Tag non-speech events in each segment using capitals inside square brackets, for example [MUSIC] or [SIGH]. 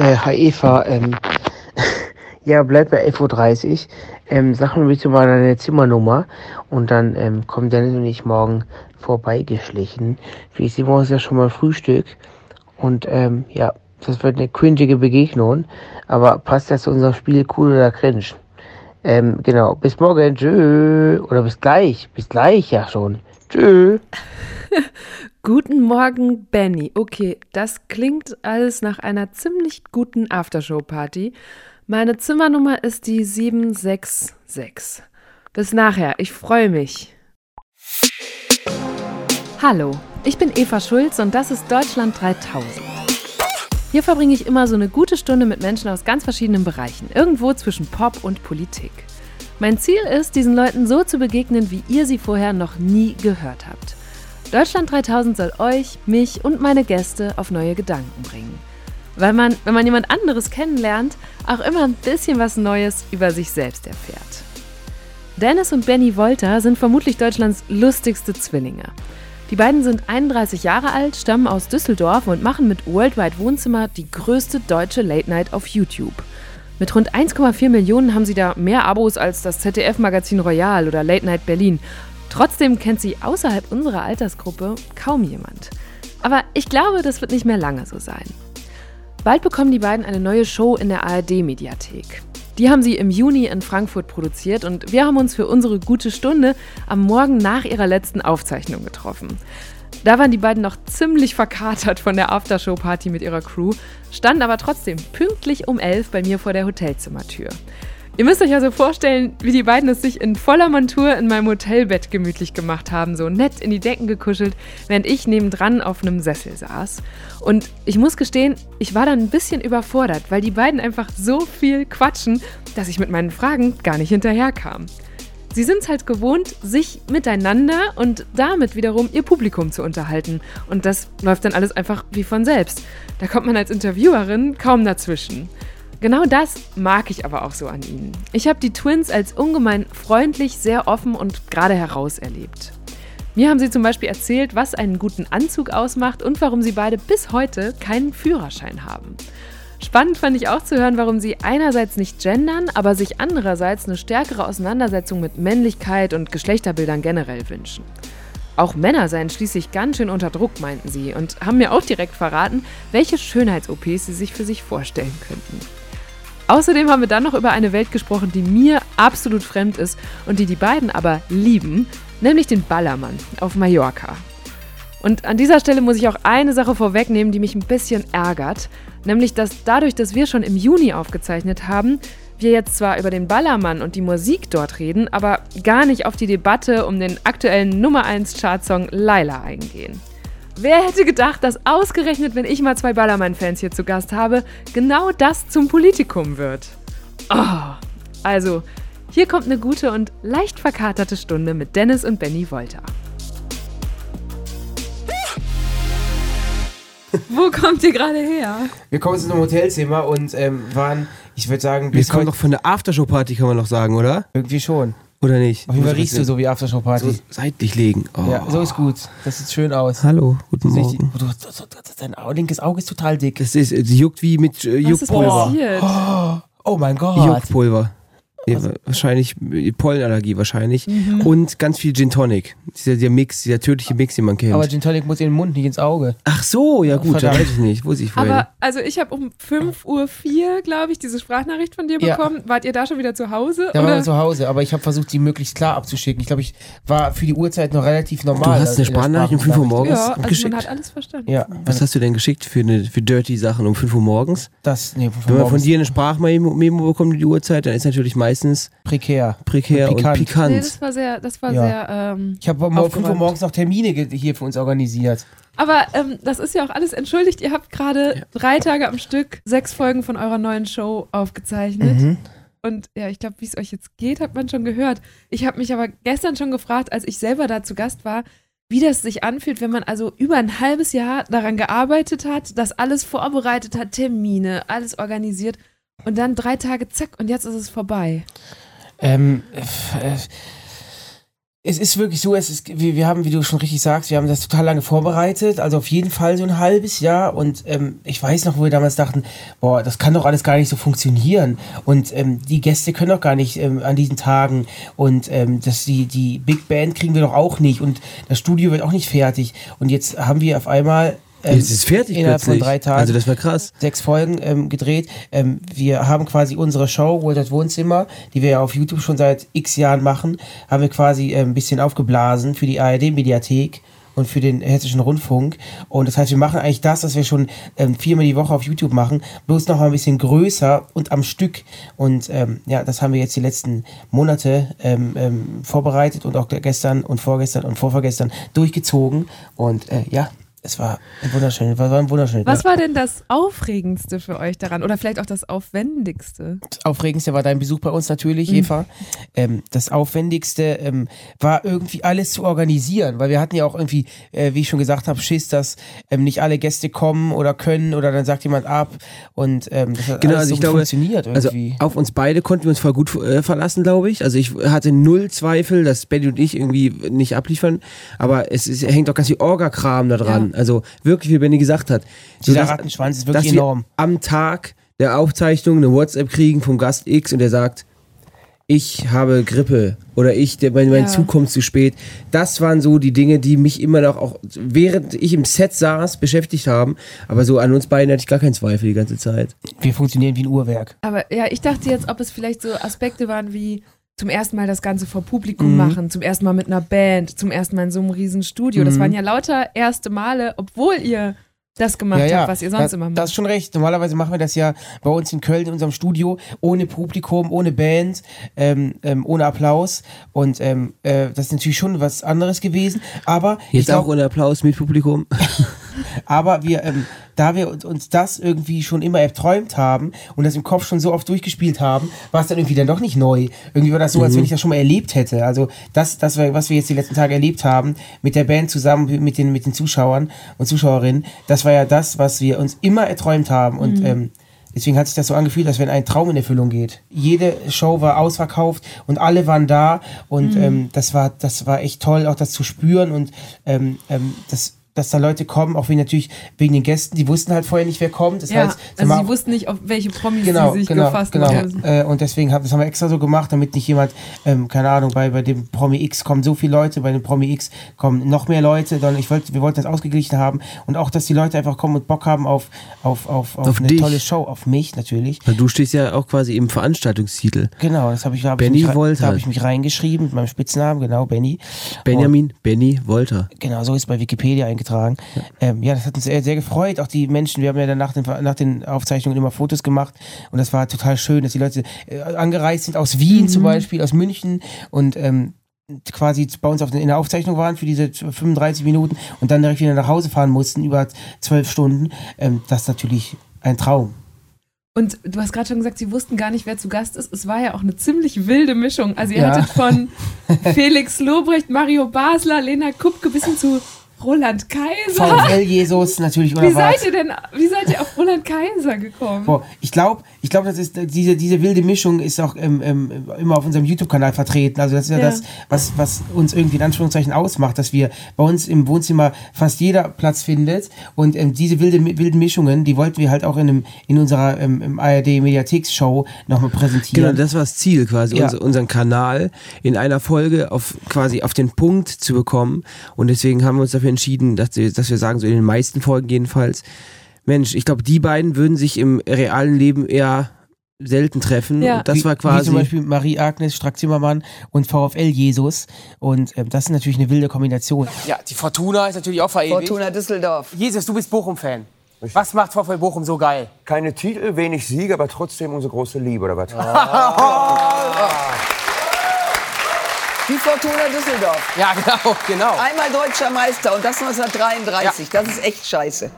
Äh, hi Eva, ähm, [LAUGHS] ja, bleib bei 11.30 Uhr. Ähm, sag mir bitte mal deine Zimmernummer und dann ähm, kommen Dennis und ich morgen vorbeigeschlichen. Wie ich sehe morgens ja schon mal Frühstück und ähm, ja, das wird eine cringige Begegnung, aber passt das zu unserem Spiel cool oder cringe? Ähm, genau, bis morgen, tschö. Oder bis gleich, bis gleich ja schon. Tschö. [LAUGHS] Guten Morgen, Benny. Okay, das klingt alles nach einer ziemlich guten Aftershow-Party. Meine Zimmernummer ist die 766. Bis nachher, ich freue mich. Hallo, ich bin Eva Schulz und das ist Deutschland 3000. Hier verbringe ich immer so eine gute Stunde mit Menschen aus ganz verschiedenen Bereichen, irgendwo zwischen Pop und Politik. Mein Ziel ist, diesen Leuten so zu begegnen, wie ihr sie vorher noch nie gehört habt. Deutschland 3000 soll euch, mich und meine Gäste auf neue Gedanken bringen. Weil man, wenn man jemand anderes kennenlernt, auch immer ein bisschen was Neues über sich selbst erfährt. Dennis und Benny Wolter sind vermutlich Deutschlands lustigste Zwillinge. Die beiden sind 31 Jahre alt, stammen aus Düsseldorf und machen mit Worldwide Wohnzimmer die größte deutsche Late Night auf YouTube. Mit rund 1,4 Millionen haben sie da mehr Abos als das ZDF-Magazin Royal oder Late Night Berlin Trotzdem kennt sie außerhalb unserer Altersgruppe kaum jemand. Aber ich glaube, das wird nicht mehr lange so sein. Bald bekommen die beiden eine neue Show in der ARD-Mediathek. Die haben sie im Juni in Frankfurt produziert und wir haben uns für unsere gute Stunde am Morgen nach ihrer letzten Aufzeichnung getroffen. Da waren die beiden noch ziemlich verkatert von der Aftershow-Party mit ihrer Crew, standen aber trotzdem pünktlich um elf bei mir vor der Hotelzimmertür. Ihr müsst euch also vorstellen, wie die beiden es sich in voller Montur in meinem Hotelbett gemütlich gemacht haben, so nett in die Decken gekuschelt, während ich nebendran auf einem Sessel saß. Und ich muss gestehen, ich war dann ein bisschen überfordert, weil die beiden einfach so viel quatschen, dass ich mit meinen Fragen gar nicht hinterherkam. Sie sind es halt gewohnt, sich miteinander und damit wiederum ihr Publikum zu unterhalten. Und das läuft dann alles einfach wie von selbst. Da kommt man als Interviewerin kaum dazwischen. Genau das mag ich aber auch so an ihnen. Ich habe die Twins als ungemein freundlich, sehr offen und gerade heraus erlebt. Mir haben sie zum Beispiel erzählt, was einen guten Anzug ausmacht und warum sie beide bis heute keinen Führerschein haben. Spannend fand ich auch zu hören, warum sie einerseits nicht gendern, aber sich andererseits eine stärkere Auseinandersetzung mit Männlichkeit und Geschlechterbildern generell wünschen. Auch Männer seien schließlich ganz schön unter Druck, meinten sie, und haben mir auch direkt verraten, welche Schönheits-OPs sie sich für sich vorstellen könnten. Außerdem haben wir dann noch über eine Welt gesprochen, die mir absolut fremd ist und die die beiden aber lieben, nämlich den Ballermann auf Mallorca. Und an dieser Stelle muss ich auch eine Sache vorwegnehmen, die mich ein bisschen ärgert, nämlich dass dadurch, dass wir schon im Juni aufgezeichnet haben, wir jetzt zwar über den Ballermann und die Musik dort reden, aber gar nicht auf die Debatte um den aktuellen Nummer 1 Chartsong Laila eingehen. Wer hätte gedacht, dass ausgerechnet, wenn ich mal zwei Ballermann-Fans hier zu Gast habe, genau das zum Politikum wird? Oh, also, hier kommt eine gute und leicht verkaterte Stunde mit Dennis und Benny Wolter. [LAUGHS] Wo kommt ihr gerade her? Wir kommen in einem Hotelzimmer und ähm, waren, ich würde sagen, bis Wir kommen noch von der Aftershow-Party, kann man noch sagen, oder? Irgendwie schon. Oder nicht? Auf jeden Fall riechst du so wie Aftershow-Party. So seitlich legen. Oh. Ja, so ist gut. Das sieht schön aus. Hallo, guten Morgen. Du, dein linkes Auge ist total dick. Das ist, sie juckt wie mit äh, Juckpulver. Oh, oh mein Gott. Juckpulver. Ja, also, wahrscheinlich Pollenallergie wahrscheinlich. Mhm. Und ganz viel Gin Tonic. Dieser, dieser Mix, dieser tödliche Mix, den man kennt. Aber Gin Tonic muss in den Mund, nicht ins Auge. Ach so, ja gut, da weiß ich nicht. Wusste ich vorhin. Aber also ich habe um 5.04 Uhr, glaube ich, diese Sprachnachricht von dir bekommen. Ja. Wart ihr da schon wieder zu Hause? Da waren wir zu Hause, aber ich habe versucht, die möglichst klar abzuschicken. Ich glaube, ich war für die Uhrzeit noch relativ normal. Du hast eine Sprachnachricht um 5 Uhr morgens ja, also geschickt? man hat alles verstanden. Ja. Was hast du denn geschickt für, eine, für dirty Sachen um 5 Uhr morgens? Das, nee, Wenn man von dir eine Sprachmemo bekommt, die Uhrzeit, dann ist natürlich meistens prekär prekär. Prekär und, und pikant. Nee, das war sehr, das war ja. sehr. Ähm, ich habe um 5 Uhr morgens noch Termine hier für uns organisiert. Aber ähm, das ist ja auch alles entschuldigt. Ihr habt gerade ja. drei Tage am Stück sechs Folgen von eurer neuen Show aufgezeichnet. Mhm. Und ja, ich glaube, wie es euch jetzt geht, hat man schon gehört. Ich habe mich aber gestern schon gefragt, als ich selber da zu Gast war, wie das sich anfühlt, wenn man also über ein halbes Jahr daran gearbeitet hat, das alles vorbereitet hat, Termine, alles organisiert und dann drei Tage zack und jetzt ist es vorbei. Ähm, äh, es ist wirklich so, es ist, wir, wir haben, wie du schon richtig sagst, wir haben das total lange vorbereitet, also auf jeden Fall so ein halbes Jahr. Und ähm, ich weiß noch, wo wir damals dachten, boah, das kann doch alles gar nicht so funktionieren. Und ähm, die Gäste können doch gar nicht ähm, an diesen Tagen. Und ähm, das, die, die Big Band kriegen wir doch auch nicht. Und das Studio wird auch nicht fertig. Und jetzt haben wir auf einmal ähm, Jetzt ist fertig innerhalb plötzlich. von drei Tagen. Also das war krass. Sechs Folgen ähm, gedreht. Ähm, wir haben quasi unsere Show, World Wohnzimmer, die wir ja auf YouTube schon seit x Jahren machen, haben wir quasi äh, ein bisschen aufgeblasen für die ARD-Mediathek und für den Hessischen Rundfunk. Und das heißt, wir machen eigentlich das, was wir schon ähm, viermal die Woche auf YouTube machen, bloß noch mal ein bisschen größer und am Stück. Und ähm, ja, das haben wir jetzt die letzten Monate ähm, ähm, vorbereitet und auch gestern und vorgestern und vorvergestern durchgezogen. Und äh, ja, es war ein wunderschön, war, ein wunderschön. Was war denn das Aufregendste für euch daran? Oder vielleicht auch das Aufwendigste? Das Aufregendste war dein Besuch bei uns natürlich, mhm. Eva. Ähm, das Aufwendigste ähm, war irgendwie alles zu organisieren, weil wir hatten ja auch irgendwie, äh, wie ich schon gesagt habe, Schiss, dass ähm, nicht alle Gäste kommen oder können oder dann sagt jemand ab und ähm, das hat genau, alles also so ich glaube, funktioniert irgendwie. Also auf uns beide konnten wir uns voll gut äh, verlassen, glaube ich. Also ich hatte null Zweifel, dass Betty und ich irgendwie nicht abliefern, aber es, ist, hängt auch ganz viel Orga-Kram da dran. Ja. Also wirklich, wie Benny gesagt hat. So Dieser Rattenschwanz ist wirklich enorm. am Tag der Aufzeichnung eine WhatsApp kriegen vom Gast X und der sagt, ich habe Grippe oder ich, der, mein, mein ja. Zug kommt zu spät. Das waren so die Dinge, die mich immer noch auch, während ich im Set saß, beschäftigt haben. Aber so an uns beiden hatte ich gar keinen Zweifel die ganze Zeit. Wir funktionieren wie ein Uhrwerk. Aber ja, ich dachte jetzt, ob es vielleicht so Aspekte waren wie zum ersten Mal das Ganze vor Publikum mhm. machen, zum ersten Mal mit einer Band, zum ersten Mal in so einem riesen Studio. Mhm. Das waren ja lauter erste Male, obwohl ihr das gemacht ja, ja. habt, was ihr sonst das, immer macht. Das ist schon recht. Normalerweise machen wir das ja bei uns in Köln in unserem Studio ohne Publikum, ohne Band, ähm, ähm, ohne Applaus. Und ähm, äh, das ist natürlich schon was anderes gewesen. Aber jetzt glaub, auch ohne Applaus mit Publikum. [LAUGHS] aber wir, ähm, da wir uns das irgendwie schon immer erträumt haben und das im Kopf schon so oft durchgespielt haben, war es dann irgendwie dann doch nicht neu. Irgendwie war das so, mhm. als wenn ich das schon mal erlebt hätte. Also das, das was wir jetzt die letzten Tage erlebt haben, mit der Band zusammen, mit den, mit den Zuschauern und Zuschauerinnen, das war ja das, was wir uns immer erträumt haben. Und mhm. ähm, Deswegen hat sich das so angefühlt, als wenn ein Traum in Erfüllung geht. Jede Show war ausverkauft und alle waren da und mhm. ähm, das war das war echt toll, auch das zu spüren und ähm, ähm, das dass da Leute kommen, auch wegen natürlich wegen den Gästen, die wussten halt vorher nicht, wer kommt. Das ja, heißt, also sie wussten nicht, auf welche Promis genau, sie sich genau, gefasst genau. haben. Äh, und deswegen haben das haben wir extra so gemacht, damit nicht jemand, ähm, keine Ahnung, bei, bei dem Promi X kommen so viele Leute, bei dem Promi X kommen noch mehr Leute, sondern ich wollte, wir wollten das ausgeglichen haben und auch, dass die Leute einfach kommen und Bock haben auf, auf, auf, auf, auf eine dich. tolle Show, auf mich natürlich. Weil du stehst ja auch quasi im Veranstaltungstitel. Genau, das habe ich, hab Benny ich, mich, da habe ich mich reingeschrieben mit meinem Spitznamen, genau, Benny. Benjamin und, Benny Wolter. Genau, so ist bei Wikipedia eingetragen. Ja. Ähm, ja, das hat uns sehr, sehr gefreut. Auch die Menschen, wir haben ja dann nach den, nach den Aufzeichnungen immer Fotos gemacht und das war total schön, dass die Leute äh, angereist sind aus Wien mhm. zum Beispiel, aus München und ähm, quasi bei uns auf, in der Aufzeichnung waren für diese 35 Minuten und dann direkt wieder nach Hause fahren mussten, über zwölf Stunden. Ähm, das ist natürlich ein Traum. Und du hast gerade schon gesagt, sie wussten gar nicht, wer zu Gast ist. Es war ja auch eine ziemlich wilde Mischung. Also ihr ja. hattet von [LAUGHS] Felix Lobrecht, Mario Basler, Lena Kupke bis hin zu Roland Kaiser. VfL Jesus natürlich oder Wie seid ihr denn, wie seid ihr auf Roland Kaiser gekommen? Boah, ich glaube, ich glaube, das ist diese, diese wilde Mischung ist auch ähm, ähm, immer auf unserem YouTube-Kanal vertreten. Also das ist ja, ja, das, was, was uns irgendwie in Anführungszeichen ausmacht, dass wir bei uns im Wohnzimmer fast jeder Platz findet. Und ähm, diese wilde, wilden Mischungen, die wollten wir halt auch in, einem, in unserer ähm, ARD-Mediatheks-Show nochmal präsentieren. Genau, das war das Ziel quasi, ja. unser, unseren Kanal in einer Folge auf quasi auf den Punkt zu bekommen. Und deswegen haben wir uns dafür entschieden, dass wir, dass wir sagen, so in den meisten Folgen jedenfalls, Mensch, ich glaube, die beiden würden sich im realen Leben eher selten treffen. Ja. Und das war quasi. Wie zum Beispiel Marie-Agnes Strack-Zimmermann und VfL Jesus. Und ähm, das ist natürlich eine wilde Kombination. Ja, die Fortuna ist natürlich auch verewigt. Fortuna Düsseldorf. Jesus, du bist Bochum-Fan. Was macht VfL Bochum so geil? Keine Titel, wenig Siege, aber trotzdem unsere große Liebe, oder was? [LAUGHS] Die Fortuna Düsseldorf. Ja, genau, genau. Einmal deutscher Meister und das 1933. Ja. Das ist echt scheiße.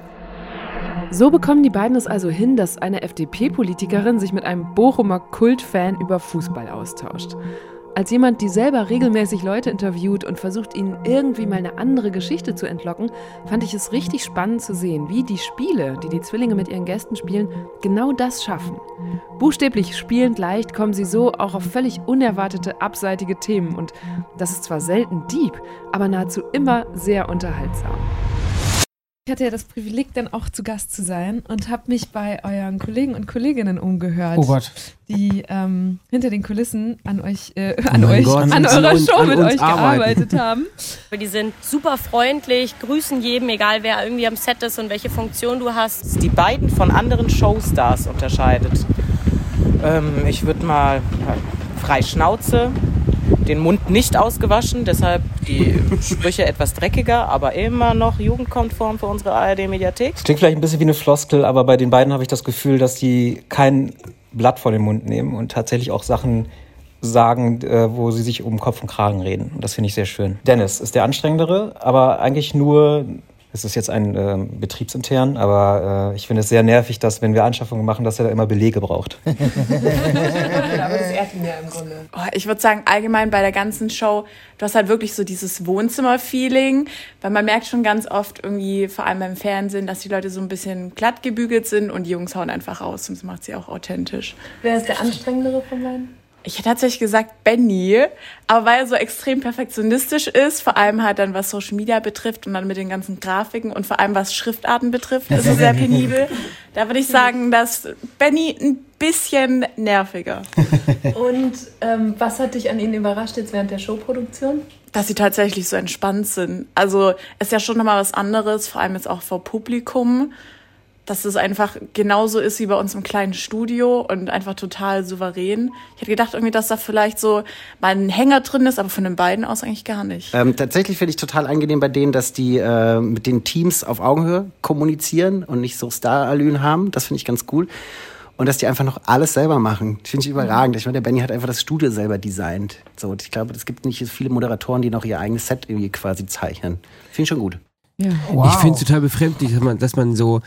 So bekommen die beiden es also hin, dass eine FDP-Politikerin sich mit einem Bochumer Kultfan über Fußball austauscht. Als jemand, die selber regelmäßig Leute interviewt und versucht, ihnen irgendwie mal eine andere Geschichte zu entlocken, fand ich es richtig spannend zu sehen, wie die Spiele, die die Zwillinge mit ihren Gästen spielen, genau das schaffen. Buchstäblich spielend leicht kommen sie so auch auf völlig unerwartete, abseitige Themen und das ist zwar selten deep, aber nahezu immer sehr unterhaltsam. Ich hatte ja das Privileg, dann auch zu Gast zu sein und habe mich bei euren Kollegen und Kolleginnen umgehört, Oh Gott. die ähm, hinter den Kulissen an euch, äh, an Oh euch, Gott, an an eurer Show an mit euch arbeiten. gearbeitet [LAUGHS] haben. Die sind super freundlich, grüßen jedem, egal wer irgendwie am Set ist und welche Funktion du hast. die beiden von anderen Showstars unterscheidet. Ähm, ich würde mal frei Schnauze, den Mund nicht ausgewaschen, deshalb die Sprüche etwas dreckiger, aber immer noch jugendkonform für unsere ARD-Mediathek. Klingt vielleicht ein bisschen wie eine Floskel, aber bei den beiden habe ich das Gefühl, dass die kein Blatt vor den Mund nehmen und tatsächlich auch Sachen sagen, äh, wo sie sich um Kopf und Kragen reden. Und das finde ich sehr schön. Dennis ist der anstrengendere, aber eigentlich nur, es ist jetzt ein äh, betriebsintern, aber äh, ich finde es sehr nervig, dass wenn wir Anschaffungen machen, dass er da immer Belege braucht. [LAUGHS] Oh, ich würde sagen, allgemein bei der ganzen Show, du hast halt wirklich so dieses Wohnzimmer-Feeling, weil man merkt schon ganz oft irgendwie, vor allem beim Fernsehen, dass die Leute so ein bisschen glatt gebügelt sind und die Jungs hauen einfach raus und das macht sie auch authentisch. Wer ist der anstrengendere von beiden? Ich hätte tatsächlich gesagt Benny, aber weil er so extrem perfektionistisch ist, vor allem halt dann was Social Media betrifft und dann mit den ganzen Grafiken und vor allem was Schriftarten betrifft, ist er sehr penibel. [LAUGHS] Da würde ich sagen, dass Benny ein bisschen nerviger. Und ähm, was hat dich an ihnen überrascht jetzt während der Showproduktion? dass sie tatsächlich so entspannt sind. Also ist ja schon nochmal was anderes, vor allem jetzt auch vor Publikum, dass es einfach genauso ist wie bei uns im kleinen Studio und einfach total souverän. Ich hätte gedacht irgendwie, dass da vielleicht so mal ein Hänger drin ist, aber von den beiden aus eigentlich gar nicht. Ähm, tatsächlich finde ich total angenehm bei denen, dass die äh, mit den Teams auf Augenhöhe kommunizieren und nicht so Star-Allüren haben. Das finde ich ganz cool. Und dass die einfach noch alles selber machen. Das finde ich überragend. Ich meine, der Benny hat einfach das Studio selber designt. So, und ich glaube, es gibt nicht so viele Moderatoren, die noch ihr eigenes Set irgendwie quasi zeichnen. Finde ich schon gut. Ich finde es total befremdlich, dass man, dass man so,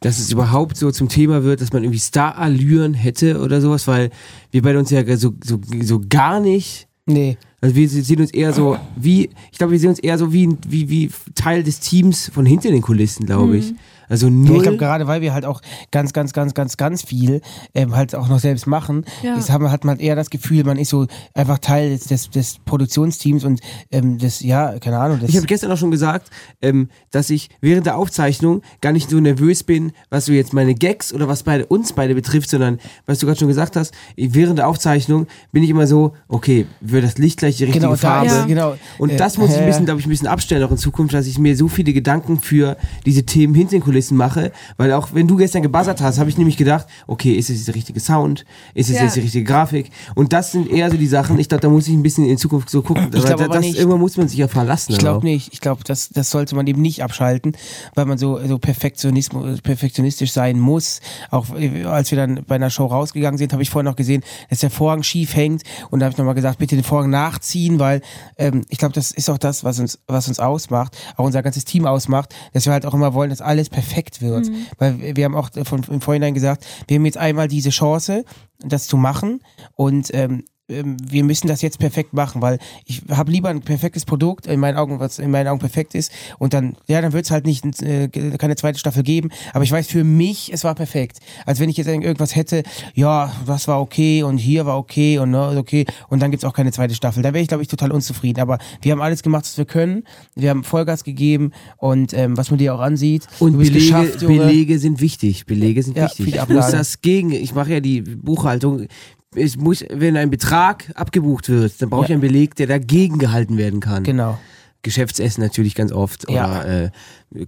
dass es überhaupt so zum Thema wird, dass man irgendwie Star-Allüren hätte oder sowas, weil wir beide uns ja so, so, so gar nicht. Nee. Also wir sehen uns eher so wie, ich glaube, wir sehen uns eher so wie, wie, wie Teil des Teams von hinter den Kulissen, glaube ich. Also Ja, null. ich glaube, gerade weil wir halt auch ganz, ganz, ganz, ganz, ganz viel ähm, halt auch noch selbst machen, Ja. ist, haben, hat man eher das Gefühl, man ist so einfach Teil des, des, des Produktionsteams und ähm, das, ja, keine Ahnung. Das, Ich habe gestern auch schon gesagt, ähm, dass ich während der Aufzeichnung gar nicht so nervös bin, was so jetzt meine Gags oder was beide, uns beide betrifft, sondern, was du gerade schon gesagt hast, während der Aufzeichnung bin ich immer so, okay, wird das Licht gleich die richtige Genau, Farbe? es, genau. Und Äh, das muss ich ein äh, bisschen, glaube ich, ein bisschen abstellen auch in Zukunft, dass ich mir so viele Gedanken für diese Themen hinter den Kulissen mache, weil auch wenn du gestern gebuzzert hast, habe ich nämlich gedacht, okay, ist es der richtige Sound? Ist es Ja. jetzt die richtige Grafik? Und das sind eher so die Sachen, ich glaube, da muss ich ein bisschen in Zukunft so gucken. Ich glaub das, nicht. irgendwann muss man sich ja verlassen. Ich glaube nicht. Ich glaube, das, das sollte man eben nicht abschalten, weil man so, so perfektionistisch sein muss. Auch äh, als wir dann bei einer Show rausgegangen sind, habe ich vorhin noch gesehen, dass der Vorhang schief hängt. Und da habe ich nochmal gesagt, bitte den Vorhang nachziehen, weil ähm, ich glaube, das ist auch das, was uns, was uns ausmacht, auch unser ganzes Team ausmacht, dass wir halt auch immer wollen, dass alles perfekt wird. Weil wir wir haben auch von, im Vorhinein gesagt, wir haben jetzt einmal diese Chance, das zu machen. Und ähm, ähm, wir müssen das jetzt perfekt machen, weil ich habe lieber ein perfektes Produkt, in meinen Augen, was in meinen Augen perfekt ist, und dann, ja, dann wird es halt nicht äh, keine zweite Staffel geben. Aber ich weiß für mich, es war perfekt. Als wenn ich jetzt irgendwas hätte, ja, das war okay und hier war okay und ne, okay, und dann gibt's auch keine zweite Staffel. Da wäre ich, glaube ich, total unzufrieden. Aber wir haben alles gemacht, was wir können. Wir haben Vollgas gegeben und ähm, was man dir auch ansieht. Und Belege. Belege sind wichtig. Belege sind Ja, wichtig. Ich muss das gegen, ich mache ja die Buchhaltung. Ich muss, wenn ein Betrag abgebucht wird, dann brauche ich Ja. einen Beleg, der dagegen gehalten werden kann. Genau. Geschäftsessen natürlich ganz oft. Ja. Oder äh,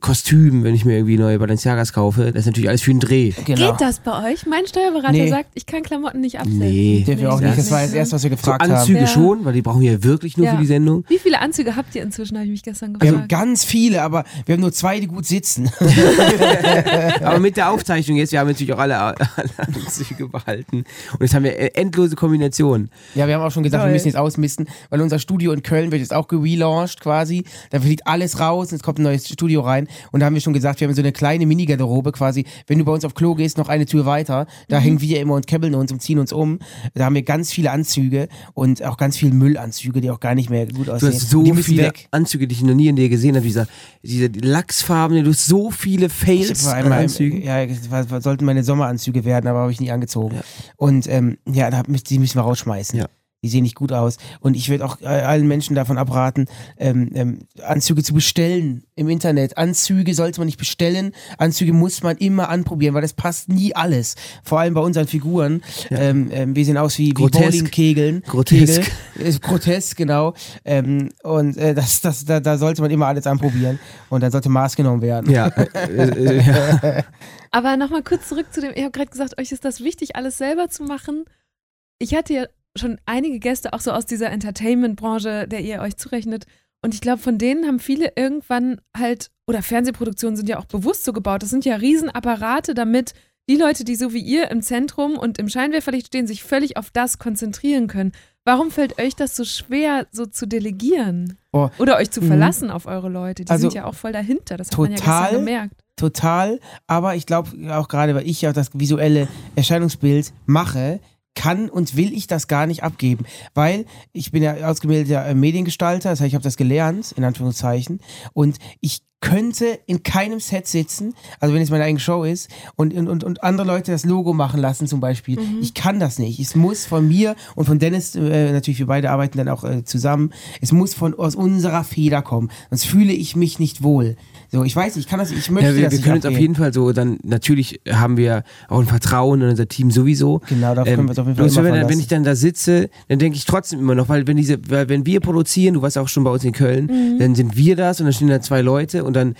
Kostüm, wenn ich mir irgendwie neue Balenciagas kaufe. Das ist natürlich alles für einen Dreh. Genau. Geht das bei euch? Mein Steuerberater Nee. sagt, ich kann Klamotten nicht absehen. Nee. Dürfen wir auch nicht. Das war das erste, was wir So gefragt Anzüge haben. Ja. schon, weil die brauchen wir ja wirklich nur Ja. für die Sendung. Wie viele Anzüge habt ihr inzwischen, habe ich mich gestern Wir haben gefragt. ganz viele, aber wir haben nur zwei, die gut sitzen. [LAUGHS] [LAUGHS] Aber mit der Aufzeichnung jetzt, wir haben natürlich auch alle, alle Anzüge behalten. Und jetzt haben wir endlose Kombinationen. Ja, wir haben auch schon gesagt, Toll. wir müssen jetzt ausmisten, weil unser Studio in Köln wird jetzt auch gelauncht quasi. quasi, da fliegt alles raus und es kommt ein neues Studio rein. Und da haben wir schon gesagt, wir haben so eine kleine Mini-Garderobe quasi. Wenn du bei uns auf Klo gehst, noch eine Tür weiter, da Mhm. hängen wir immer und käbbeln uns und ziehen uns um. Da haben wir ganz viele Anzüge und auch ganz viele Müllanzüge, die auch gar nicht mehr gut Du aussehen. hast so viele weg. Anzüge, die ich noch nie in dir gesehen habe. Dieser, diese Lachsfarben, du hast so viele Ich Fails an einmal, Anzügen. ja, das sollten meine Sommeranzüge werden, aber habe ich nie angezogen. Und ähm, ja, da müssen, die müssen wir rausschmeißen. Ja. Die sehen nicht gut aus. Und ich würde auch äh, allen Menschen davon abraten, ähm, ähm, Anzüge zu bestellen im Internet. Anzüge sollte man nicht bestellen. Anzüge muss man immer anprobieren, weil das passt nie alles. Vor allem bei unseren Figuren. Ähm, ähm, wir sehen aus wie, wie Grotesk. Bowlingkegeln. Grotesk. Kegel. Ist grotesk, genau. Ähm, und äh, das, das, da, da sollte man immer alles anprobieren. Und dann sollte Maß genommen werden. Ja, äh, äh, ja. Aber nochmal kurz zurück zu dem, ich habe gerade gesagt, euch ist das wichtig, alles selber zu machen. Ich hatte ja schon einige Gäste auch so aus dieser Entertainment-Branche, der ihr euch zurechnet. Und ich glaube, von denen haben viele irgendwann halt, oder Fernsehproduktionen sind ja auch bewusst so gebaut. Das sind ja Riesenapparate, damit die Leute, die so wie ihr im Zentrum und im Scheinwerferlicht stehen, sich völlig auf das konzentrieren können. Warum fällt euch das so schwer, so zu delegieren? Boah. Oder euch zu Mhm. verlassen auf eure Leute? Die Also, sind ja auch voll dahinter. Das hat man ja total. gemerkt. Total, aber ich glaube auch gerade, weil ich ja das visuelle Erscheinungsbild mache, kann und will ich das gar nicht abgeben, weil ich bin ja ausgebildeter Mediengestalter, das heißt, ich habe das gelernt, in Anführungszeichen, und ich könnte in keinem Set sitzen, also wenn es meine eigene Show ist, und, und, und, andere Leute das Logo machen lassen zum Beispiel. Ich kann das nicht. Es muss von mir und von Dennis, äh, natürlich wir beide arbeiten dann auch äh, zusammen, es muss von aus unserer Feder kommen, sonst fühle ich mich nicht wohl. So, ich weiß, ich kann das, ich möchte Ja, wir, das wir nicht können uns auf jeden Fall so, dann natürlich haben wir auch ein Vertrauen in unser Team sowieso. Genau, darauf können wir uns auf jeden Fall immer wenn, wenn verlassen. ich dann da sitze, dann denke ich trotzdem immer noch, weil wenn diese, weil wenn wir produzieren, du warst auch schon bei uns in Köln, Mhm. dann sind wir das und dann stehen da zwei Leute und dann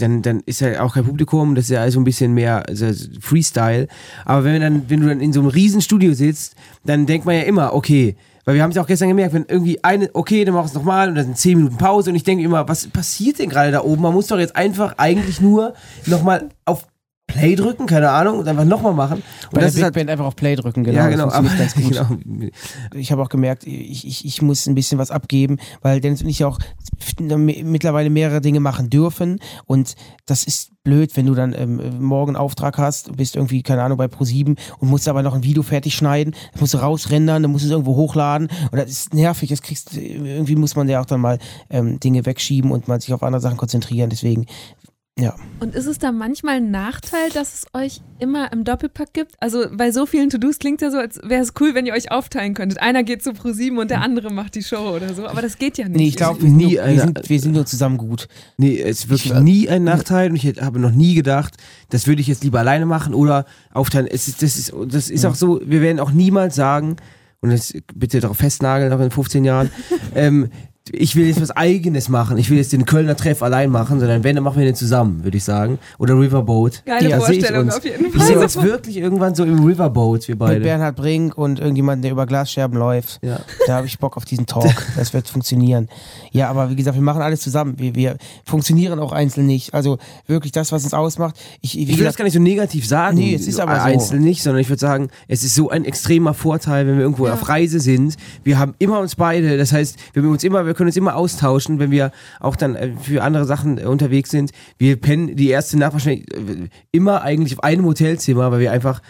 dann, dann ist ja auch kein Publikum, das ist ja alles so ein bisschen mehr also Freestyle. Aber wenn, dann, wenn du dann in so einem riesen Studio sitzt, dann denkt man ja immer, okay, weil wir haben es auch gestern gemerkt, wenn irgendwie eine, okay, dann mach es nochmal und dann sind 10 Minuten Pause und ich denke immer, was passiert denn gerade da oben? Man muss doch jetzt einfach eigentlich nur nochmal auf Play drücken, keine Ahnung, und einfach nochmal machen. Und Bei das der ist Big Band einfach auf Play drücken, genau. ja, genau, aber, [LAUGHS] genau. Ich habe auch gemerkt, ich, ich, ich muss ein bisschen was abgeben, weil Dennis und ich auch mittlerweile mehrere Dinge machen dürfen und das ist blöd, wenn du dann ähm, morgen einen Auftrag hast, bist irgendwie, keine Ahnung, bei Pro7 und musst aber noch ein Video fertig schneiden, das musst du rausrendern, dann musst du es irgendwo hochladen und das ist nervig, das kriegst irgendwie muss man ja auch dann mal ähm, Dinge wegschieben und mal sich auf andere Sachen konzentrieren, deswegen ja. Und ist es da manchmal ein Nachteil, dass es euch immer im Doppelpack gibt? Also bei so vielen To-Dos klingt ja so, als wäre es cool, wenn ihr euch aufteilen könntet. Einer geht zu ProSieben und der andere macht die Show oder so. Aber das geht ja nicht. Nee, ich glaube, wir, nie sind nur- eine- wir, sind, wir sind nur zusammen gut. Nee, es ist wirklich nie ein Nachteil und ich habe noch nie gedacht, das würde ich jetzt lieber alleine machen oder aufteilen. Es ist, das ist, das ist auch so, wir werden auch niemals sagen, und das bitte darauf festnageln, auch in 15 Jahren, [LAUGHS] ähm, ich will jetzt was Eigenes machen, ich will jetzt den Kölner Treff allein machen, sondern wenn, dann machen wir den zusammen, würde ich sagen. Oder Riverboat. Geile ich Vorstellung uns. auf jeden Ich Fall. sehe uns wirklich irgendwann so im Riverboat, wir Mit beide. Bernhard Brink und irgendjemand, der über Glasscherben läuft. Ja. Da habe ich Bock auf diesen Talk. [LAUGHS] Das wird funktionieren. Ja, aber wie gesagt, wir machen alles zusammen. Wir, wir funktionieren auch einzeln nicht. Also wirklich das, was uns ausmacht. Ich, Ich will das gar nicht so negativ sagen, Nee, es ist aber so. einzeln nicht, sondern ich würde sagen, es ist so ein extremer Vorteil, wenn wir irgendwo auf Reise sind. Wir haben immer uns beide, das heißt, wir, haben uns immer, wir können uns immer austauschen, wenn wir auch dann äh, für andere Sachen äh, unterwegs sind. Wir pennen die erste Nacht wahrscheinlich äh, immer eigentlich auf einem Hotelzimmer, weil wir einfach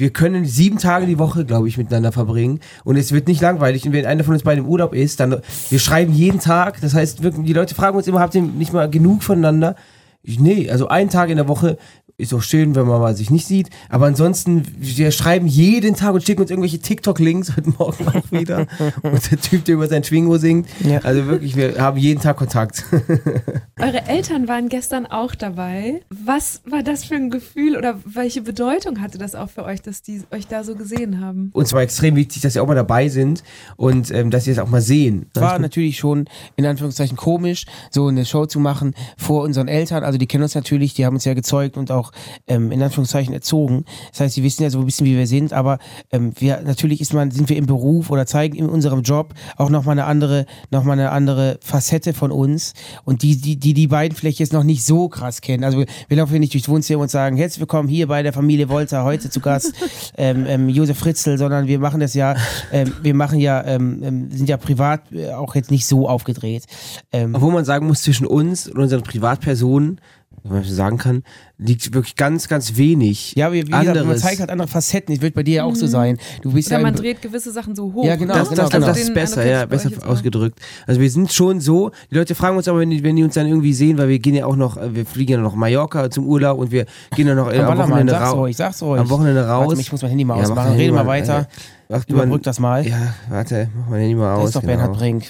wir können sieben Tage die Woche, glaube ich, miteinander verbringen und es wird nicht langweilig. Und wenn einer von uns beiden im Urlaub ist, dann wir schreiben jeden Tag. Das heißt, wirklich, die Leute fragen uns immer, habt ihr nicht mal genug voneinander? Ich, nee, also einen Tag in der Woche ist auch schön, wenn man mal sich nicht sieht. Aber ansonsten, wir schreiben jeden Tag und schicken uns irgendwelche TikTok-Links [LAUGHS] heute Morgen auch wieder. und der Typ, der über sein Schwingo singt. Also wirklich, wir haben jeden Tag Kontakt. [LAUGHS] Eure Eltern waren gestern auch dabei. Was war das für ein Gefühl oder welche Bedeutung hatte das auch für euch, dass die euch da so gesehen haben? Und zwar extrem wichtig, dass sie auch mal dabei sind und ähm, dass sie es auch mal sehen. war natürlich schon in Anführungszeichen komisch, so eine Show zu machen vor unseren Eltern. also die kennen uns natürlich, die haben uns ja gezeugt und auch ähm, in Anführungszeichen erzogen. Das heißt, sie wissen ja so ein bisschen, wie wir sind, aber ähm, wir natürlich ist man, sind wir im Beruf oder zeigen in unserem Job auch nochmal eine andere, noch mal eine andere Facette von uns und die, die, die die beiden vielleicht jetzt noch nicht so krass kennen. Also wir laufen hier nicht durchs Wohnzimmer und sagen, herzlich willkommen hier bei der Familie Wolter, heute zu Gast [LAUGHS] ähm, ähm, Josef Fritzl, sondern wir machen das ja, ähm, wir machen ja, ähm, ähm, sind ja privat äh, auch jetzt nicht so aufgedreht. Ähm, Obwohl man sagen muss, zwischen uns und unseren Privatpersonen, wenn man so sagen kann, liegt wirklich ganz, ganz wenig. Ja, wie, wie gesagt, man anderes. zeigt halt andere Facetten. Das wird bei dir ja auch so Mhm. sein. Du bist Oder ja man dreht gewisse Sachen so hoch. Ja, genau? Das, genau, das, genau. das ist besser, ja, ich besser euch ausgedrückt. Also wir sind schon so, die Leute fragen uns aber, wenn die, wenn die uns dann irgendwie sehen, weil wir gehen ja auch noch, äh, wir fliegen ja noch Mallorca zum Urlaub und wir gehen ja noch äh, Am am Wochenende raus. ruhig, sag's ruhig. Am Wochenende Warte raus. mal, ich muss mein Handy mal Ja, mach ausmachen. Rede mal weiter. Ach, du, Überbrück das mal. Ja, warte, mach mein Handy mal aus. ist doch genau. Bernhard Brink.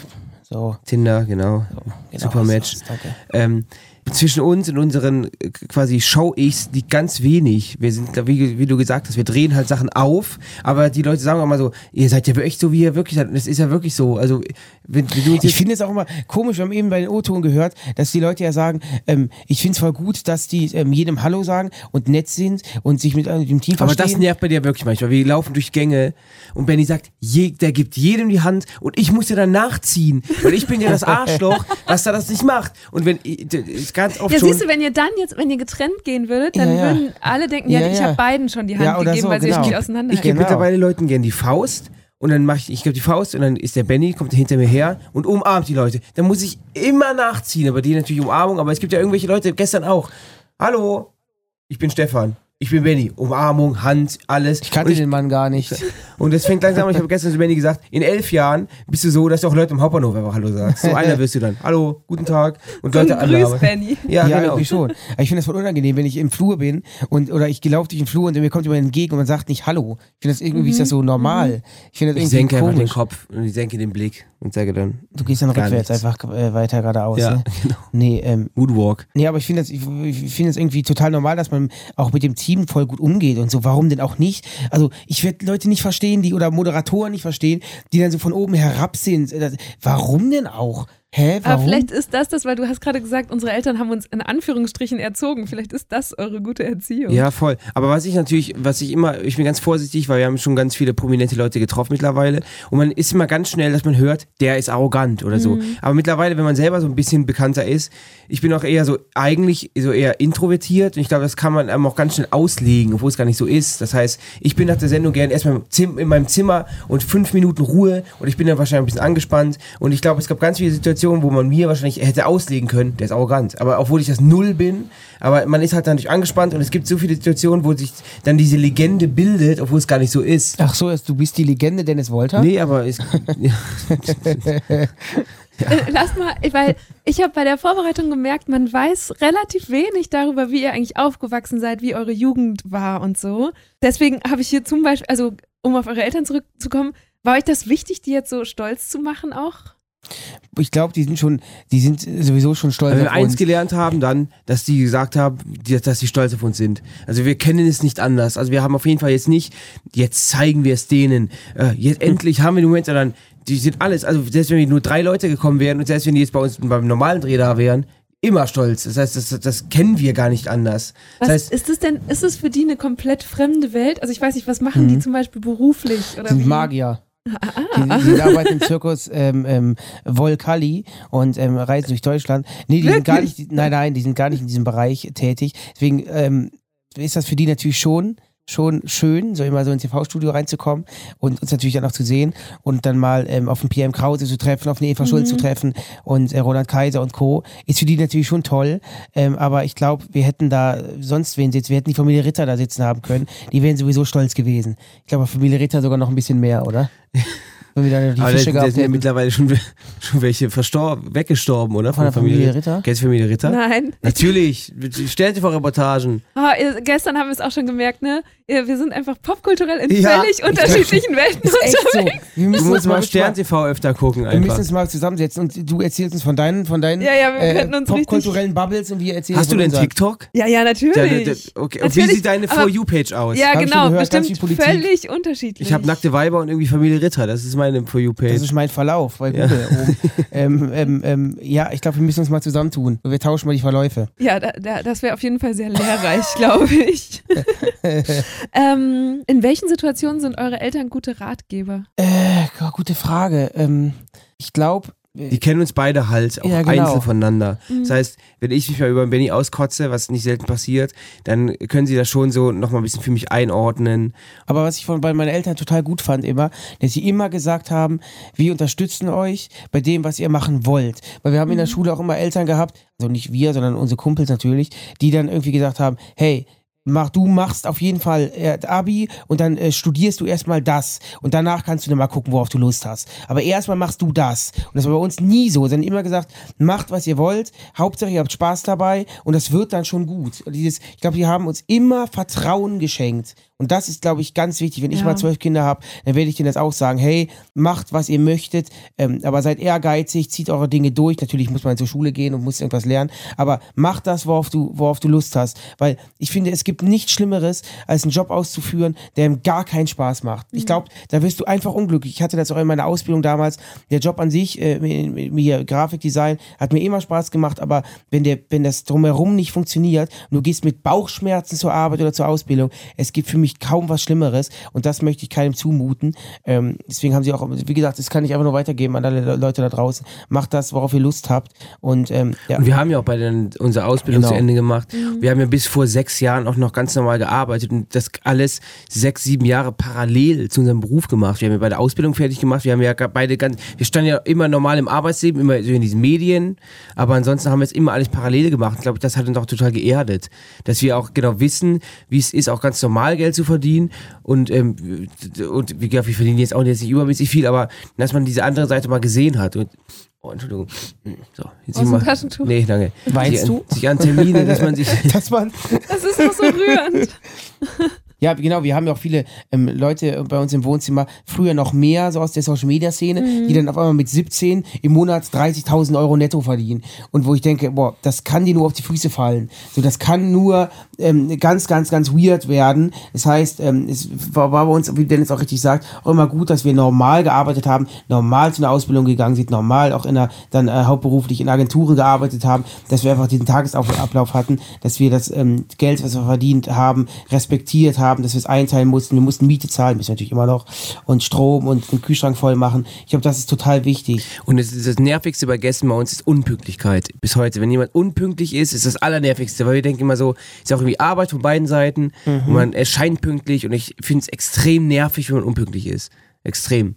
So. Tinder, genau. genau, Super Match. aus, danke. Ähm, zwischen uns und unseren äh, quasi Show-Ichs liegt ganz wenig. Wir sind, wie, wie du gesagt hast, wir drehen halt Sachen auf, aber die Leute sagen auch mal so, ihr seid ja echt so, wie ihr wirklich seid. Und es ist ja wirklich so. Also, wenn, wenn Ich finde es auch immer komisch, wir haben eben bei den O-Ton gehört, dass die Leute ja sagen, ähm, ich finde es voll gut, dass die ähm, jedem Hallo sagen und nett sind und sich mit äh, dem Team Aber verstehen. das nervt bei dir wirklich manchmal. Wir laufen durch Gänge und Benny sagt, je, der gibt jedem die Hand und ich muss ja dann nachziehen, weil ich bin ja das [LAUGHS] Arschloch, was da das nicht macht. Und wenn ist ganz oft Ja, schon siehst du, wenn ihr dann jetzt, wenn ihr getrennt gehen würdet, dann Ja, ja. würden alle denken, ja, Ja, ich habe beiden schon die Hand gegeben, so, weil sie genau. euch nicht auseinander Ich gebe Genau. mittlerweile Leuten gerne die Faust und dann mache ich, ich gebe die Faust und dann ist der Benny, kommt hinter mir her und umarmt die Leute. Dann muss ich immer nachziehen, aber die natürlich Umarmung, aber es gibt ja irgendwelche Leute, gestern auch. Hallo, ich bin Stefan. Ich bin Benny. Umarmung, Hand, alles. Ich kannte den Mann gar nicht. [LAUGHS] Und es fängt langsam an. Ich habe gestern zu Benny gesagt, in elf Jahren bist du so, dass du auch Leute im Hauptbahnhof einfach Hallo sagst. So einer [LAUGHS] wirst du dann. Hallo, guten Tag. Und Leute anlabern. [LAUGHS] Ja, Ja, genau. irgendwie schon. Aber ich finde das voll unangenehm, wenn ich im Flur bin und oder ich gelaufe durch den Flur und mir kommt jemand entgegen und man sagt nicht Hallo. Ich finde das irgendwie Mhm. ist das so normal. Ich finde das Ich irgendwie senke einfach den komisch. Kopf und ich senke den Blick und sage dann. Du gehst dann rückwärts nichts. einfach äh, weiter geradeaus. Ja, ne? genau. Nee, ähm, Moodwalk. Nee, aber ich finde das, ich, ich finde das irgendwie total normal, dass man auch mit dem Team voll gut umgeht und so. Warum denn auch nicht? Also ich werde Leute nicht verstehen, die oder Moderatoren nicht verstehen, die dann so von oben herab sind. Das- Warum denn auch? Hä? Aber Warum? vielleicht ist das das, weil du hast gerade gesagt, unsere Eltern haben uns in Anführungsstrichen erzogen. Vielleicht ist das eure gute Erziehung. Ja, voll. Aber was ich natürlich, was ich immer, ich bin ganz vorsichtig, weil wir haben schon ganz viele prominente Leute getroffen mittlerweile. Und man ist immer ganz schnell, dass man hört, der ist arrogant oder so. Mhm. Aber mittlerweile, wenn man selber so ein bisschen bekannter ist, ich bin auch eher so, eigentlich so eher introvertiert. Und ich glaube, das kann man einem auch ganz schnell auslegen, obwohl es gar nicht so ist. Das heißt, ich bin nach der Sendung gern erstmal in meinem Zimmer und fünf Minuten Ruhe und ich bin dann wahrscheinlich ein bisschen angespannt. Und ich glaube, es gab ganz viele Situationen, wo man mir wahrscheinlich hätte auslegen können, der ist arrogant. Aber obwohl ich das Null bin, aber man ist halt dann nicht angespannt und es gibt so viele Situationen, wo sich dann diese Legende bildet, obwohl es gar nicht so ist. Ach so, du bist die Legende Dennis Wolter? Nee, aber ist. [LAUGHS] Äh, Lass mal, weil ich habe bei der Vorbereitung gemerkt, man weiß relativ wenig darüber, wie ihr eigentlich aufgewachsen seid, wie eure Jugend war und so. Deswegen habe ich hier zum Beispiel, also um auf eure Eltern zurückzukommen, war euch das wichtig, die jetzt so stolz zu machen auch? Ich glaube, die sind schon, die sind sowieso schon stolz Wenn wir auf eins uns. gelernt haben, dann, dass die gesagt haben, dass sie stolz auf uns sind. Also wir kennen es nicht anders. Also wir haben auf jeden Fall jetzt nicht, jetzt zeigen wir es denen. Äh, jetzt endlich haben wir den Moment, sondern die sind alles, also selbst wenn nur drei Leute gekommen wären und selbst wenn die jetzt bei uns beim normalen Dreh da wären, immer stolz. Das heißt, das, das kennen wir gar nicht anders. Was Das heißt, ist es denn, ist es für die eine komplett fremde Welt? Also ich weiß nicht, was machen die Mhm. zum Beispiel beruflich? Oder sind wie? Magier. Ah. Die, die arbeiten im Zirkus ähm, ähm, Volcalli und ähm, reisen durch Deutschland. Nee, die sind gar nicht, nein, nein, die sind gar nicht in diesem Bereich tätig. Deswegen ähm, ist das für die natürlich schon schon schön, so immer so ins TV-Studio reinzukommen und uns natürlich dann auch zu sehen und dann mal ähm, auf den PM Krause zu treffen, auf eine Eva Schulz Mhm. zu treffen und äh, Roland Kaiser und Co. Ist für die natürlich schon toll, ähm, aber ich glaube, wir hätten da sonst wen sitzen, wir hätten die Familie Ritter da sitzen haben können, die wären sowieso stolz gewesen. Ich glaube, Familie Ritter sogar noch ein bisschen mehr, oder? [LAUGHS] Wenn wir dann die aber Fische da, sind ja mittlerweile schon, [LAUGHS] schon welche verstorben, weggestorben, oder? Von der Familie Ritter? Kennst du Familie Ritter? Nein. Natürlich. Stell dir vor Reportagen. Ihr, gestern haben wir es auch schon gemerkt, ne? Wir sind einfach popkulturell in Ja. völlig [LAUGHS] unterschiedlichen Welten Ist echt so. unterwegs. Wir Du müssen musst uns mal Stern TV öfter gucken Wir einfach. müssen uns mal zusammensetzen und du erzählst uns von deinen, von deinen Ja, ja, wir uns popkulturellen Bubbles und wir erzählen Hast du denn unseren. TikTok? Ja, ja, natürlich. Da- da- okay. Und wie Natürlich, sieht deine For You-Page aus? Ja, Hab genau, gehört, bestimmt völlig unterschiedlich. Ich habe nackte Weiber und irgendwie Familie Ritter. Das ist meine For You-Page. Das ist mein Verlauf bei Ja. Google oben. [LAUGHS] ähm, ähm, ähm, ja, ich glaube, wir müssen uns mal zusammentun. Wir tauschen mal die Verläufe. Ja, da, da, das wäre auf jeden Fall sehr lehrreich, [LAUGHS] glaube ich. [LAUGHS] ähm, in welchen Situationen sind eure Eltern gute Ratgeber? Äh, gute Frage. Ähm, ich glaube, Die kennen uns beide halt auch Ja, genau. einzeln voneinander. Mhm. Das heißt, wenn ich mich mal über Benny auskotze, was nicht selten passiert, dann können sie das schon so nochmal ein bisschen für mich einordnen. Aber was ich von bei meinen Eltern total gut fand immer, dass sie immer gesagt haben, wir unterstützen euch bei dem, was ihr machen wollt. Weil wir haben in der Schule auch immer Eltern gehabt, also nicht wir, sondern unsere Kumpels natürlich, die dann irgendwie gesagt haben, hey, Mach, du machst auf jeden Fall äh, Abi und dann äh, studierst du erstmal das und danach kannst du dann mal gucken, worauf du Lust hast. Aber erstmal machst du das. Und das war bei uns nie so. Sie haben immer gesagt, macht, was ihr wollt, Hauptsache ihr habt Spaß dabei und das wird dann schon gut. Und Dieses, ich glaube, die haben uns immer Vertrauen geschenkt. Und das ist, glaube ich, ganz wichtig. Wenn ich Ja. mal zwölf Kinder habe, dann werde ich denen das auch sagen, hey, macht, was ihr möchtet, ähm, aber seid ehrgeizig, zieht eure Dinge durch. Natürlich muss man zur Schule gehen und muss irgendwas lernen, aber macht das, worauf du, worauf du Lust hast. Weil ich finde, es gibt nichts Schlimmeres, als einen Job auszuführen, der ihm gar keinen Spaß macht. Ich glaube, da wirst du einfach unglücklich. Ich hatte das auch in meiner Ausbildung damals. Der Job an sich, äh, mir Grafikdesign, hat mir immer Spaß gemacht, aber wenn, der, wenn das drumherum nicht funktioniert und du gehst mit Bauchschmerzen zur Arbeit oder zur Ausbildung, es gibt für mich kaum was Schlimmeres und das möchte ich keinem zumuten. Ähm, deswegen haben sie auch, wie gesagt, das kann ich einfach nur weitergeben an alle Leute da draußen. Macht das, worauf ihr Lust habt und ähm, ja. Und wir haben ja auch bei den, unsere Ausbildung Genau. zu Ende gemacht. Mhm. Wir haben ja bis vor sechs Jahren auch noch ganz normal gearbeitet und das alles sechs, sieben Jahre parallel zu unserem Beruf gemacht. Wir haben ja bei der Ausbildung fertig gemacht. Wir haben ja beide ganz, wir standen ja immer normal im Arbeitsleben, immer so in diesen Medien, aber ansonsten haben wir es immer alles parallel gemacht. Ich glaube, das hat uns auch total geerdet, dass wir auch genau wissen, wie es ist, auch ganz normal Geld zu verdienen und, ähm, und wie gesagt, wir verdienen jetzt auch jetzt nicht übermäßig viel, aber dass man diese andere Seite mal gesehen hat und Oh, Entschuldigung. So, jetzt Aus mal- Taschentuch? Nee, danke. Weinst sich, du? An, sich an Termine, dass man sich. [LAUGHS] [LAUGHS] dass man Das ist doch so rührend. [LAUGHS] Ja, genau, wir haben ja auch viele ähm, Leute bei uns im Wohnzimmer, früher noch mehr so aus der Social Media Szene, Mhm. die dann auf einmal mit 17 im Monat 30.000 Euro netto verdienen. Und wo ich denke, boah, das kann dir nur auf die Füße fallen. So, das kann nur ähm, ganz, ganz, ganz weird werden. Das heißt, ähm, es war, war bei uns, wie Dennis auch richtig sagt, auch immer gut, dass wir normal gearbeitet haben, normal zu einer Ausbildung gegangen sind, normal auch in einer, dann äh, hauptberuflich in Agenturen gearbeitet haben, dass wir einfach diesen Tagesablauf hatten, dass wir das ähm, Geld, was wir verdient haben, respektiert haben, dass wir es einteilen mussten. Wir mussten Miete zahlen, müssen wir natürlich immer noch, und Strom und den Kühlschrank voll machen. Ich glaube, das ist total wichtig. Und ist das Nervigste bei Gästen bei uns ist Unpünktlichkeit. Bis heute. Wenn jemand unpünktlich ist, ist das Allernervigste, weil wir denken immer so, ist auch irgendwie Arbeit von beiden Seiten Mhm. und man erscheint pünktlich und ich finde es extrem nervig, wenn man unpünktlich ist. Extrem.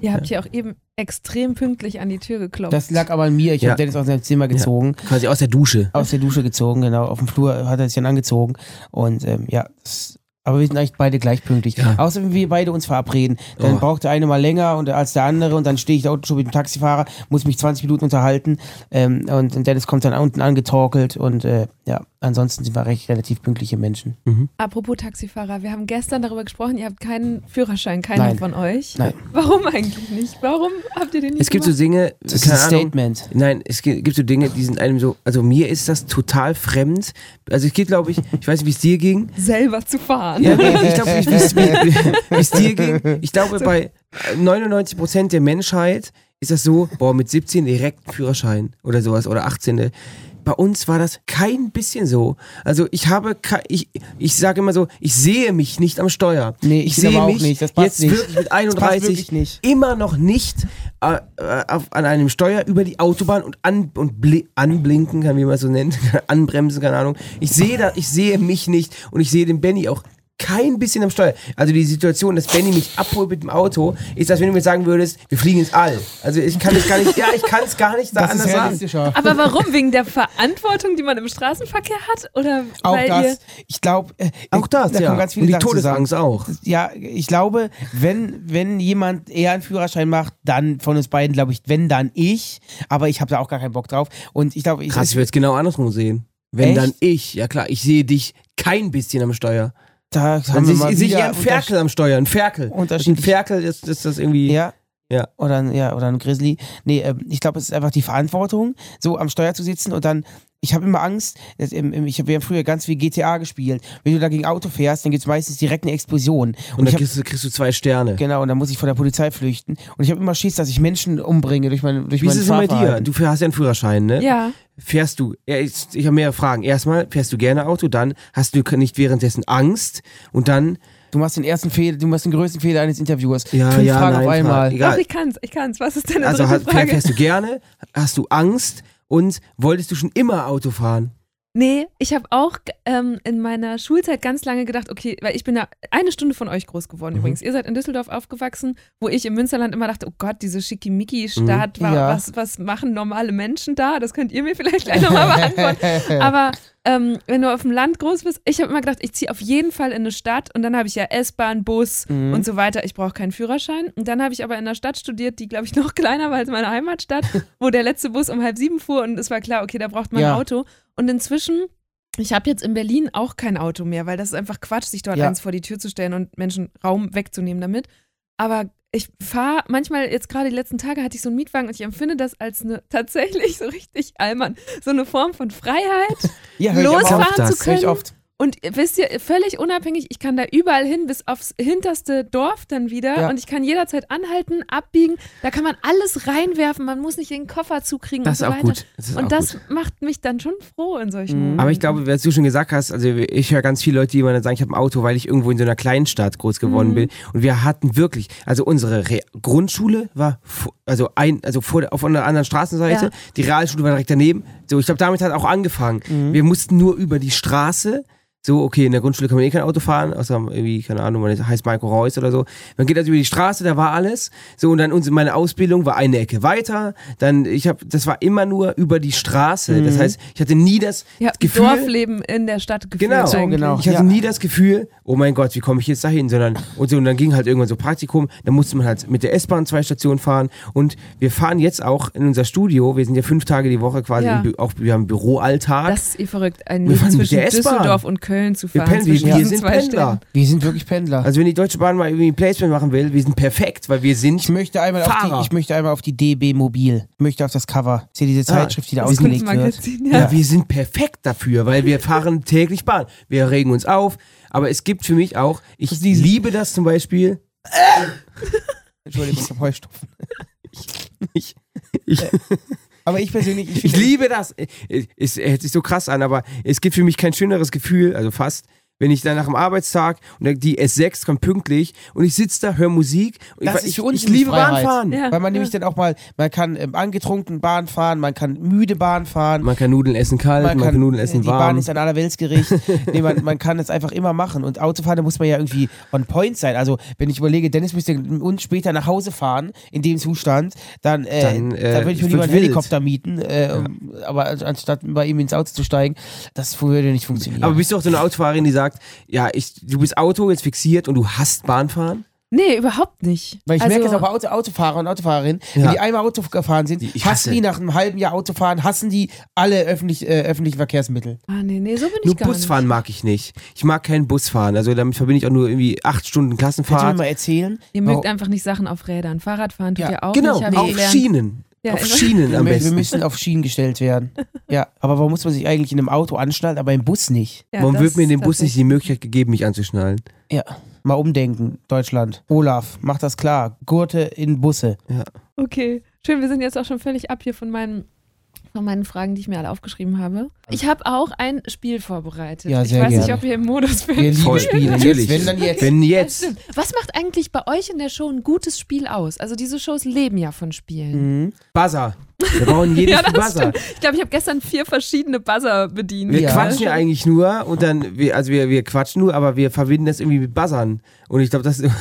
Ihr habt hier auch eben extrem pünktlich an die Tür geklopft. Das lag aber an mir. Ich Ja. habe Dennis aus seinem Zimmer gezogen. Quasi aus der Dusche. Aus der Dusche gezogen, genau. Auf dem Flur hat er sich dann angezogen. Und ähm, ja, das, aber wir sind eigentlich beide gleich pünktlich. Ja. Außer wenn wir beide uns verabreden. Dann Oh. braucht der eine mal länger und, als der andere und dann stehe ich da unten schon mit dem Taxifahrer, muss mich 20 Minuten unterhalten ähm, und, und Dennis kommt dann unten angetorkelt und äh, ja, ansonsten sind wir recht relativ pünktliche Menschen. Apropos Taxifahrer, wir haben gestern darüber gesprochen, ihr habt keinen Führerschein, keiner Nein. von euch. Nein. Warum eigentlich nicht? Warum habt ihr den nicht Es gibt so gemacht? Dinge, Das ist ein Ahnung. Statement. Nein, es gibt, so Dinge, die sind einem so, also mir ist das total fremd. Also es geht, glaube ich, ich weiß nicht, wie es dir ging. selber zu fahren. Ja, ich glaube, wie es wie- wie es dir ging. Ich glaube, bei 99% der Menschheit ist das so, boah, mit 17 direkt Führerschein oder sowas oder 18. Bei uns war das kein bisschen so. Also ich habe, ich, ich sage immer so, ich sehe mich nicht am Steuer. Nee, ich sehe aber auch mich nicht. Das passt jetzt nicht. wirklich mit Das passt 31 wirklich nicht. immer noch nicht äh, äh, auf, an einem Steuer über die Autobahn und, an, und bli anblinken, kann wie man es so nennt, [LAUGHS] anbremsen, keine Ahnung. Ich sehe da, ich sehe mich nicht und ich sehe den Benny auch kein bisschen am Steuer. Also die Situation, dass Benny mich abholt mit dem Auto, ist, als wenn du mir sagen würdest, wir fliegen ins All. Also ich kann es gar nicht, ja, ich kann es gar nicht da Das ist anders sagen. realistischer. Aber warum? Wegen der Verantwortung, die man im Straßenverkehr hat? Oder Auch weil das, ihr. ich glaube, äh, Auch das, da ja. kommen ganz viele und die Sachen. Todesangst auch. Ja, ich glaube, wenn, wenn jemand eher einen Führerschein macht, dann von uns beiden, glaube ich, wenn dann ich, aber ich habe da auch gar keinen Bock drauf. Und ich glaube, ich, Krass, ich würde es genau andersrum sehen. Wenn Echt? dann ich, ja klar, ich sehe dich kein bisschen am Steuer. Da Dann haben wir sehe mal ich, sehe ich wieder einen Ferkel am Steuer, ein Ferkel. Ein. Ferkel ist, ist das irgendwie. Ja. Ja. Oder ein, ja, oder ein Grizzly. Nee, ähm, ich glaube, es ist einfach die Verantwortung, so am Steuer zu sitzen und dann Ich habe immer Angst, dass, ähm, ich hab, wir haben früher ganz viel GTA gespielt. Wenn du da gegen Auto fährst, dann gibt es meistens direkt eine Explosion. Und, ich dann hab- kriegst du, kriegst du zwei Sterne. Genau, und dann muss ich vor der Polizei flüchten. Und ich habe immer Schiss, dass ich Menschen umbringe durch mein durch Wie ist es denn bei dir? Du hast ja einen Führerschein, ne? Ja. Fährst du, ja, ich, ich habe mehrere Fragen. Erstmal, fährst du gerne Auto, dann hast du nicht währenddessen Angst und dann. Du machst den ersten Fehler, du machst den größten Fehler eines Interviewers. Ja, Fünf ja, Fragen nein, auf einmal. Frage. Egal. Doch, ich kann's, ich kann's. Was ist denn eine Also dritte hast, Frage? fährst du gerne, hast du Angst und wolltest du schon immer Auto fahren? Nee, ich habe auch ähm, in meiner Schulzeit ganz lange gedacht, okay, weil ich bin da eine Stunde von euch groß geworden Mhm. übrigens. Ihr seid in Düsseldorf aufgewachsen, wo ich im Münsterland immer dachte, oh Gott, diese Schickimicki-Stadt, Mhm. Ja. was, was machen normale Menschen da? Das könnt ihr mir vielleicht gleich nochmal beantworten. [LAUGHS] Aber ähm, wenn du auf dem Land groß bist, ich habe immer gedacht, ich ziehe auf jeden Fall in eine Stadt und dann habe ich ja S-Bahn, Bus Mhm. und so weiter. Ich brauche keinen Führerschein. Und dann habe ich aber in einer Stadt studiert, die, glaube ich, noch [LAUGHS] kleiner war als meine Heimatstadt, wo der letzte Bus um halb sieben fuhr und es war klar, okay, da braucht man Ja. ein Auto. Und inzwischen, ich habe jetzt in Berlin auch kein Auto mehr, weil das ist einfach Quatsch, sich dort Ja. eins vor die Tür zu stellen und Menschen Raum wegzunehmen damit. Aber ich fahre manchmal, jetzt gerade die letzten Tage hatte ich so einen Mietwagen und ich empfinde das als eine [LAUGHS] tatsächlich so richtig allmann, so eine Form von Freiheit, Ja, losfahren zu Das hör ich können. oft. Und wisst ihr, völlig unabhängig, ich kann da überall hin, bis aufs hinterste Dorf dann wieder. Ja. Und ich kann jederzeit anhalten, abbiegen. Da kann man alles reinwerfen. Man muss nicht den Koffer zukriegen Das und ist so auch weiter. gut. Das ist und das gut. macht mich dann schon froh in solchen Mhm. Momenten. Aber ich glaube, was du schon gesagt hast, also ich höre ganz viele Leute, die immer dann sagen, ich habe ein Auto, weil ich irgendwo in so einer Kleinstadt groß geworden Mhm. bin. Und wir hatten wirklich, also unsere Re Grundschule war also ein, also vor, auf einer anderen Straßenseite, Ja. die Realschule war direkt daneben. So, ich glaube, damit hat auch angefangen. Mhm. Wir mussten nur über die Straße. So, okay, in der Grundschule kann man eh kein Auto fahren, außer irgendwie, keine Ahnung, man heißt Marco Reus oder so. Man geht also über die Straße, da war alles. So, und dann unsere, meine Ausbildung war eine Ecke weiter. Dann, ich habe, das war immer nur über die Straße. Das Mhm. heißt, ich hatte nie das ein Gefühl. Dorfleben in der Stadt gefühlt Genau, eigentlich. genau. Ich hatte Ja. nie das Gefühl, oh mein Gott, wie komme ich jetzt dahin, sondern und, so, und dann ging halt irgendwann so Praktikum, dann musste man halt mit der S-Bahn zwei Stationen fahren und wir fahren jetzt auch in unser Studio, wir sind ja fünf Tage die Woche quasi, Ja. auch, wir haben Büroalltag. Das ist eh verrückt, ein Wir fahren mit zwischen der S-Bahn. Düsseldorf und Köln zu wir, fahren. pennen, wir, wir diesen sind zwei Pendler. Städten. Wir sind wirklich Pendler. Also wenn die Deutsche Bahn mal irgendwie ein Placement machen will, wir sind perfekt, weil wir sind ich möchte einmal auf Fahrer. die, ich möchte einmal auf die DB Mobil. Ich möchte auf das Cover. Ist ja diese Zeitschrift, die da das ausgelegt wird. Ja, ja. wir sind perfekt dafür, weil wir fahren täglich Bahn. Wir regen uns auf, aber es gibt für mich auch, ich diese- liebe das zum Beispiel. Entschuldigung, ich hab Heustopfen. Ich, ich, Aber ich persönlich, ich, ich liebe das. Es hört sich so krass an, aber es gibt für mich kein schöneres Gefühl, also fast, wenn ich dann nach dem Arbeitstag und die S6 kommt pünktlich und ich sitze da, höre Musik. Und Das ich, ist für uns ich, ich liebe Freiheit. Bahnfahren. Ja. Weil man nämlich dann auch mal, man kann ähm, angetrunken Bahn fahren, man kann müde Bahn fahren. Man kann Nudeln essen kalt, man, kann, Nudeln essen die warm. Bahn ist ein allerweltsgericht. [LAUGHS] nee, man, man kann es einfach immer machen. Und Autofahren, da muss man ja irgendwie on point sein. Also, wenn ich überlege, Dennis müsste mit uns später nach Hause fahren, in dem Zustand, dann, äh, Dann, äh, dann würde ich mir lieber einen wild. Helikopter mieten. Äh, um, Aber anstatt bei ihm ins Auto zu steigen, das würde nicht funktionieren. aber bist du auch so eine Autofahrerin, die sagt, ja, ich, du bist Auto jetzt fixiert und du hasst Bahnfahren? Nee, überhaupt nicht. Weil ich also, merke es auch bei Auto, Autofahrer und Autofahrerinnen, Ja. wenn die einmal Auto gefahren sind, ich hassen hasse. die nach einem halben Jahr Autofahren, hassen die alle öffentlich, äh, öffentlichen Verkehrsmittel. Ah, nee, nee, so bin Nur ich gar Busfahren nicht. mag ich nicht. Ich mag kein Busfahren. Also damit verbinde ich auch nur irgendwie acht Stunden Kannst du mir Klassenfahrt. mal erzählen? Ihr mögt einfach nicht Sachen auf Rädern. Fahrradfahren tut Ja, ihr auch Genau, nicht. ich auf. Schienen. Ja, auf immer. Schienen wir, am wir besten. müssen auf Schienen gestellt werden. [LAUGHS] Ja, aber warum muss man sich eigentlich in einem Auto anschnallen, aber im Bus nicht? Ja, Warum wird mir in dem Bus nicht die Möglichkeit gegeben, mich anzuschnallen? Ja, mal umdenken, Deutschland. Olaf, mach das klar. Gurte in Busse. Okay, schön. Wir sind jetzt auch schon völlig ab hier von meinen, von meinen Fragen, die ich mir alle aufgeschrieben habe. Ich habe auch ein Spiel vorbereitet. Ja, sehr ich weiß nicht, gerne. ob ihr im Modus Wir bin. lieben Voll. Spiele. Natürlich. Wenn dann jetzt. Wenn jetzt. Was macht eigentlich bei euch in der Show ein gutes Spiel aus? Also diese Shows leben ja von Spielen. Mhm. Buzzer. Wir brauchen [LAUGHS] jedes Ja, Buzzer. stimmt. Ich glaube, ich habe gestern vier verschiedene Buzzer bedient. Wir Ja. quatschen ja eigentlich nur und dann, wir, also wir, wir quatschen nur, aber wir verbinden das irgendwie mit Buzzern. Und ich glaube, das ist.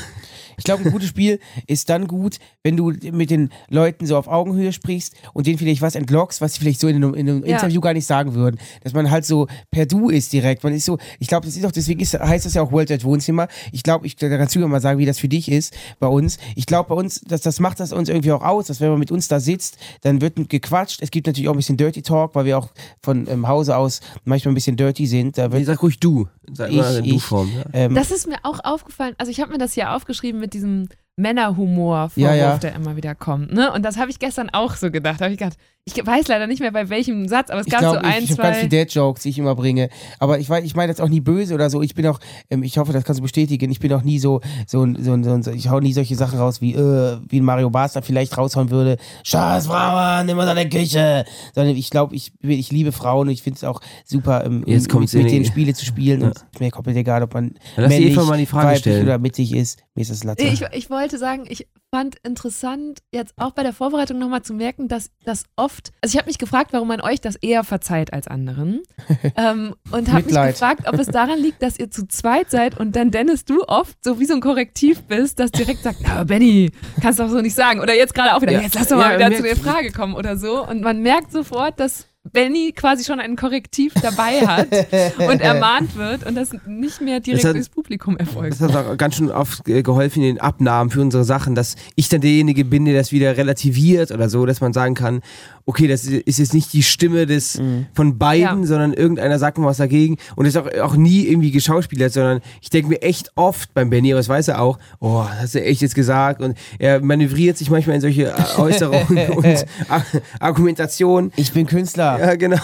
Ich glaube, ein gutes Spiel ist dann gut, wenn du mit den Leuten so auf Augenhöhe sprichst und denen vielleicht was entlockst, was sie vielleicht so in einem, in einem Ja. Interview gar nicht sagen würden. Dass man halt so per Du ist direkt. Man ist so, ich glaube, das ist auch, deswegen ist, heißt das ja auch World at Wohnzimmer. Ich glaube, ich da kannst du mir mal sagen, wie das für dich ist bei uns. Ich glaube, bei uns, das, das macht das uns irgendwie auch aus, dass wenn man mit uns da sitzt, dann wird gequatscht. Es gibt natürlich auch ein bisschen Dirty Talk, weil wir auch von ähm, Hause aus manchmal ein bisschen dirty sind. Da Ich wird sag ruhig du. Sag Ich, mal in ich. Du-Form. Ja. ähm, Das ist mir auch aufgefallen. Also ich habe mir das hier aufgeschrieben mit diesem Männerhumor-Vorwurf, Ja, ja. der immer wieder kommt. Ne? Und das habe ich gestern auch so gedacht. Da habe ich gedacht, Ich weiß leider nicht mehr bei welchem Satz, aber es Ich gab glaube, so ein, ich, ich habe ganz zwei. viele Dad-Jokes, die ich immer bringe. Aber ich, ich meine jetzt auch nie böse oder so. Ich bin auch, ähm, ich hoffe, das kannst du bestätigen, ich bin auch nie so, so, ein- so, so, ein- ich hau nie solche Sachen raus, wie, äh, wie ein Mario Basler vielleicht raushauen würde. Scheiß Frauen, nimm mal deine Küche. Sondern ich glaube, ich, ich liebe Frauen und ich finde es auch super, ähm, Jetzt mit, mit denen Spiele zu spielen. Und mir komplett egal, ob man die männlich, mal die Frage weiblich stellen. oder mittig ist. Mir ist das Latte. Ich, ich wollte sagen, ich fand interessant, jetzt auch bei der Vorbereitung nochmal zu merken, dass das oft, also ich habe mich gefragt, warum man euch das eher verzeiht als anderen. [LAUGHS] ähm, und habe mich gefragt, ob es daran liegt, dass ihr zu zweit seid und dann Dennis, du oft so wie so ein Korrektiv bist, das direkt sagt, na Benny, kannst doch so nicht sagen. Oder jetzt gerade auch wieder, Ja. jetzt lass doch mal Ja, wieder zu der Frage kommen oder so. Und man merkt sofort, dass Benny quasi schon ein Korrektiv dabei hat [LAUGHS] und ermahnt wird und das nicht mehr direkt Das hat- durchs Publikum erfolgt. Das hat auch ganz schön oft äh, geholfen in den Abnahmen für unsere Sachen, dass ich dann derjenige bin, der das wieder relativiert oder so, dass man sagen kann, okay, das ist jetzt nicht die Stimme des von beiden, Ja. sondern irgendeiner sagt mal was dagegen und ist auch, auch nie irgendwie geschauspielert, sondern ich denke mir echt oft beim Benny, aber das weiß er auch, oh, das hast du echt jetzt gesagt und er manövriert sich manchmal in solche [LAUGHS] Äußerungen und Ar Argumentationen. Ich bin Künstler. Ja, genau.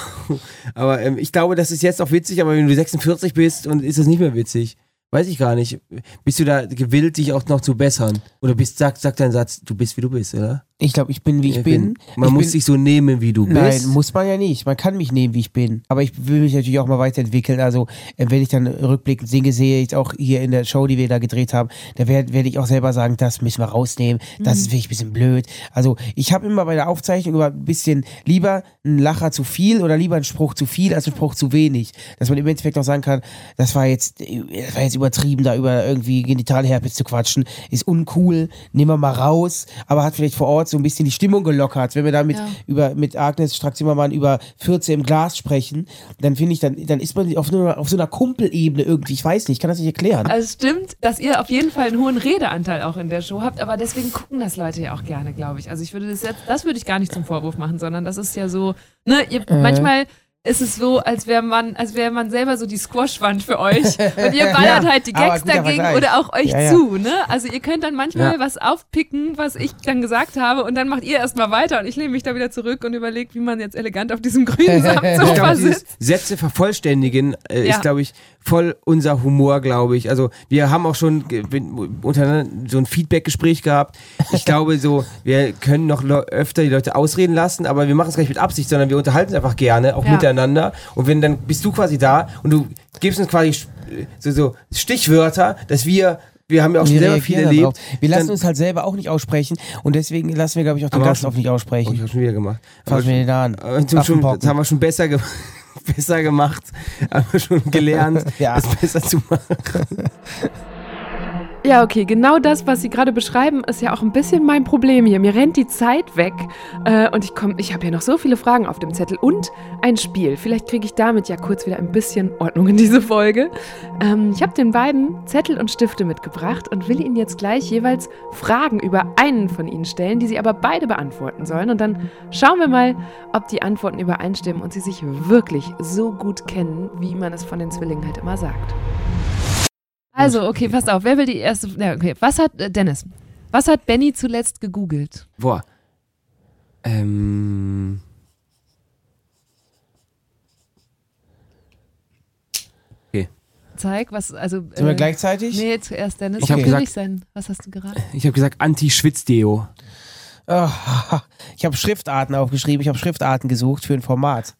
Aber ähm, ich glaube, das ist jetzt auch witzig, aber wenn du 46 bist und ist das nicht mehr witzig. Weiß ich gar nicht. Bist du da gewillt, dich auch noch zu bessern? Oder bist, sagt, sagt dein Satz, du bist wie du bist, oder? Ich glaube, ich bin, wie ich bin. Man ich muss bin, dich so nehmen, wie du Nein, bist. muss man ja nicht. Man kann mich nehmen, wie ich bin. Aber ich will mich natürlich auch mal weiterentwickeln. Also, äh, wenn ich dann rückblickend singe, sehe ich auch hier in der Show, die wir da gedreht haben, da werde werd ich auch selber sagen, das müssen wir rausnehmen. Das Mhm. ist wirklich ein bisschen blöd. Also, ich habe immer bei der Aufzeichnung über ein bisschen lieber einen Lacher zu viel oder lieber einen Spruch zu viel als einen Spruch zu wenig. Dass man im Endeffekt auch sagen kann, das war jetzt, das war jetzt übertrieben, da über irgendwie Genitalherpes zu quatschen. Ist uncool, nehmen wir mal raus, aber hat vielleicht vor Ort so ein bisschen die Stimmung gelockert. Wenn wir damit Ja. über, mit Agnes Strack-Zimmermann über 14 im Glas sprechen, dann finde ich, dann, dann ist man auf, nur, auf so einer Kumpelebene irgendwie. Ich weiß nicht, ich kann das nicht erklären. Also es stimmt, dass ihr auf jeden Fall einen hohen Redeanteil auch in der Show habt, aber deswegen gucken das Leute ja auch gerne, glaube ich. Also ich würde das jetzt, das würde ich gar nicht zum Vorwurf machen, sondern das ist ja so, ne, ihr, Äh. manchmal ist es so, als wäre man, als wäre man selber so die Squashwand für euch [LAUGHS] und ihr ballert Ja, halt die Gags dagegen Vergleich. oder auch euch Ja, ja. zu, ne? Also ihr könnt dann manchmal Ja. was aufpicken, was ich dann gesagt habe und dann macht ihr erstmal weiter und ich lehne mich da wieder zurück und überlege, wie man jetzt elegant auf diesem grünen [LAUGHS] Samtsofa sitzt. Sätze vervollständigen äh, Ja. ist, glaube ich, voll unser Humor, glaube ich. Also wir haben auch schon untereinander so ein Feedback-Gespräch gehabt. Ich glaube so, wir können noch öfter die Leute ausreden lassen, aber wir machen es gar nicht mit Absicht, sondern wir unterhalten uns einfach gerne, auch Ja. miteinander. Und wenn dann bist du quasi da und du gibst uns quasi sch- so, so Stichwörter, dass wir, wir haben ja auch schon selber viel erlebt. darauf. Wir lassen dann, uns halt selber auch nicht aussprechen und deswegen lassen wir, glaube ich, auch den Gast auch- nicht Oh, aussprechen. ich habe schon wieder gemacht. Fass mir den an. Aber zum schon, das haben wir schon besser, ge [LAUGHS] besser gemacht, haben wir schon gelernt, [LAUGHS] Ja. das besser zu machen. [LAUGHS] Ja, okay, genau das, was Sie gerade beschreiben, ist ja auch ein bisschen mein Problem hier. Mir rennt die Zeit weg äh, und ich ich habe ja noch so viele Fragen auf dem Zettel und ein Spiel. Vielleicht kriege ich damit ja kurz wieder ein bisschen Ordnung in diese Folge. Ähm, ich habe den beiden Zettel und Stifte mitgebracht und will Ihnen jetzt gleich jeweils Fragen über einen von Ihnen stellen, die Sie aber beide beantworten sollen. Und dann schauen wir mal, ob die Antworten übereinstimmen und Sie sich wirklich so gut kennen, wie man es von den Zwillingen halt immer sagt. Also, okay, passt auf. Wer will die erste? Ja, okay. Was hat äh, Dennis? Was hat Benny zuletzt gegoogelt? Boah. Ähm. Zeig, was, also. Sind wir gleichzeitig? Nee, zuerst Dennis. Ich hab Natürlich gesagt- sein. Was hast du geraten? Ich habe gesagt Anti-Schwitzdeo. Ah, [LAUGHS] ich habe Schriftarten aufgeschrieben, ich habe Schriftarten gesucht für ein Format.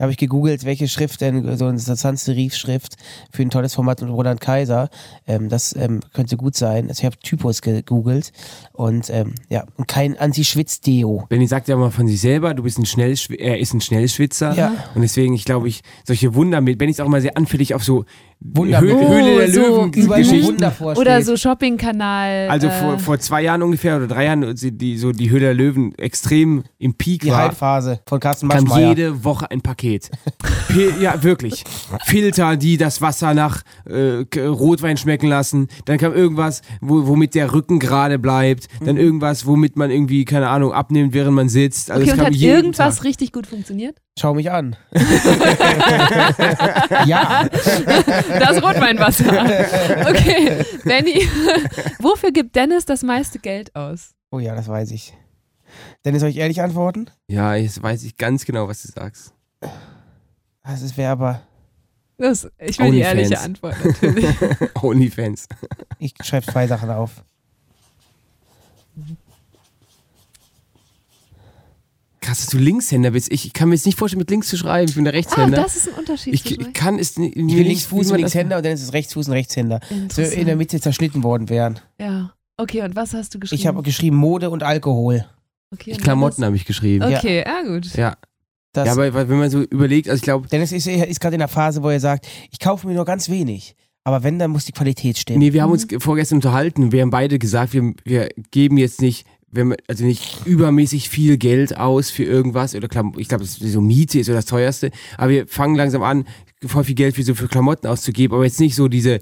Habe ich gegoogelt, welche Schrift denn, so eine Sans-Serif-Schrift für ein tolles Format mit Roland Kaiser. Ähm, das ähm, könnte gut sein. Also ich habe Typus gegoogelt und ähm, ja, und kein Anti-Schwitz-Deo. Benny sagt ja mal von sich selber, du bist ein Schnellschw er ist ein Schnellschwitzer. Ja. Und deswegen, ich glaube, ich, solche Wunder mit, Benny ist auch immer sehr anfällig auf so Wunder- Höhle, Oh, der so Löwen Geschichten. Oder so Shopping-Kanal. Also äh, vor, vor zwei Jahren ungefähr oder drei Jahren, die, so die Höhle der Löwen extrem im Peak die war, Hype-Phase von Carsten kam jede Woche ein Paket. [LAUGHS] Ja, wirklich. Filter, die das Wasser nach äh, Rotwein schmecken lassen. Dann kam irgendwas, wo, womit der Rücken gerade bleibt. Dann Mhm. irgendwas, womit man irgendwie, keine Ahnung, abnimmt, während man sitzt. Also okay, es und hat irgendwas Tag. richtig gut funktioniert? Schau mich an. [LAUGHS] ja. Das Rotweinwasser. Okay, Benny, [LAUGHS] wofür gibt Dennis das meiste Geld aus? Oh ja, das weiß ich. Dennis, soll ich ehrlich antworten? Ja, jetzt weiß ich ganz genau, was du sagst. Das wäre aber. Das, ich will die Onlyfans. ehrliche Antwort natürlich. [LAUGHS] Onlyfans. Ich schreibe zwei Sachen auf. Krass, dass du Linkshänder bist. Ich kann mir jetzt nicht vorstellen, mit links zu schreiben. Ich bin der ah, Rechtshänder. das ist ein Unterschied. ich, ich kann es ni- Ich mir bin nicht Linksfuß und Linkshänder und Dennis ist Rechtsfuß und Rechtshänder. So in der Mitte zerschnitten worden wären. Ja. Okay, und was hast du geschrieben? Ich habe geschrieben Mode und Alkohol. okay, und Klamotten habe ich geschrieben. Okay, ja, gut. Ja. Das, ja, aber wenn man so überlegt, also ich glaube, Dennis ist, ist gerade in der Phase, wo er sagt, ich kaufe mir nur ganz wenig. Aber wenn, dann muss die Qualität stimmen. nee, wir haben Mhm. uns vorgestern unterhalten. Wir haben beide gesagt, wir, wir geben jetzt nicht, wenn man, also nicht übermäßig viel Geld aus für irgendwas oder Klam ich glaube, so Miete ist so das teuerste. Aber wir fangen langsam an, voll viel Geld für so für Klamotten auszugeben, aber jetzt nicht so diese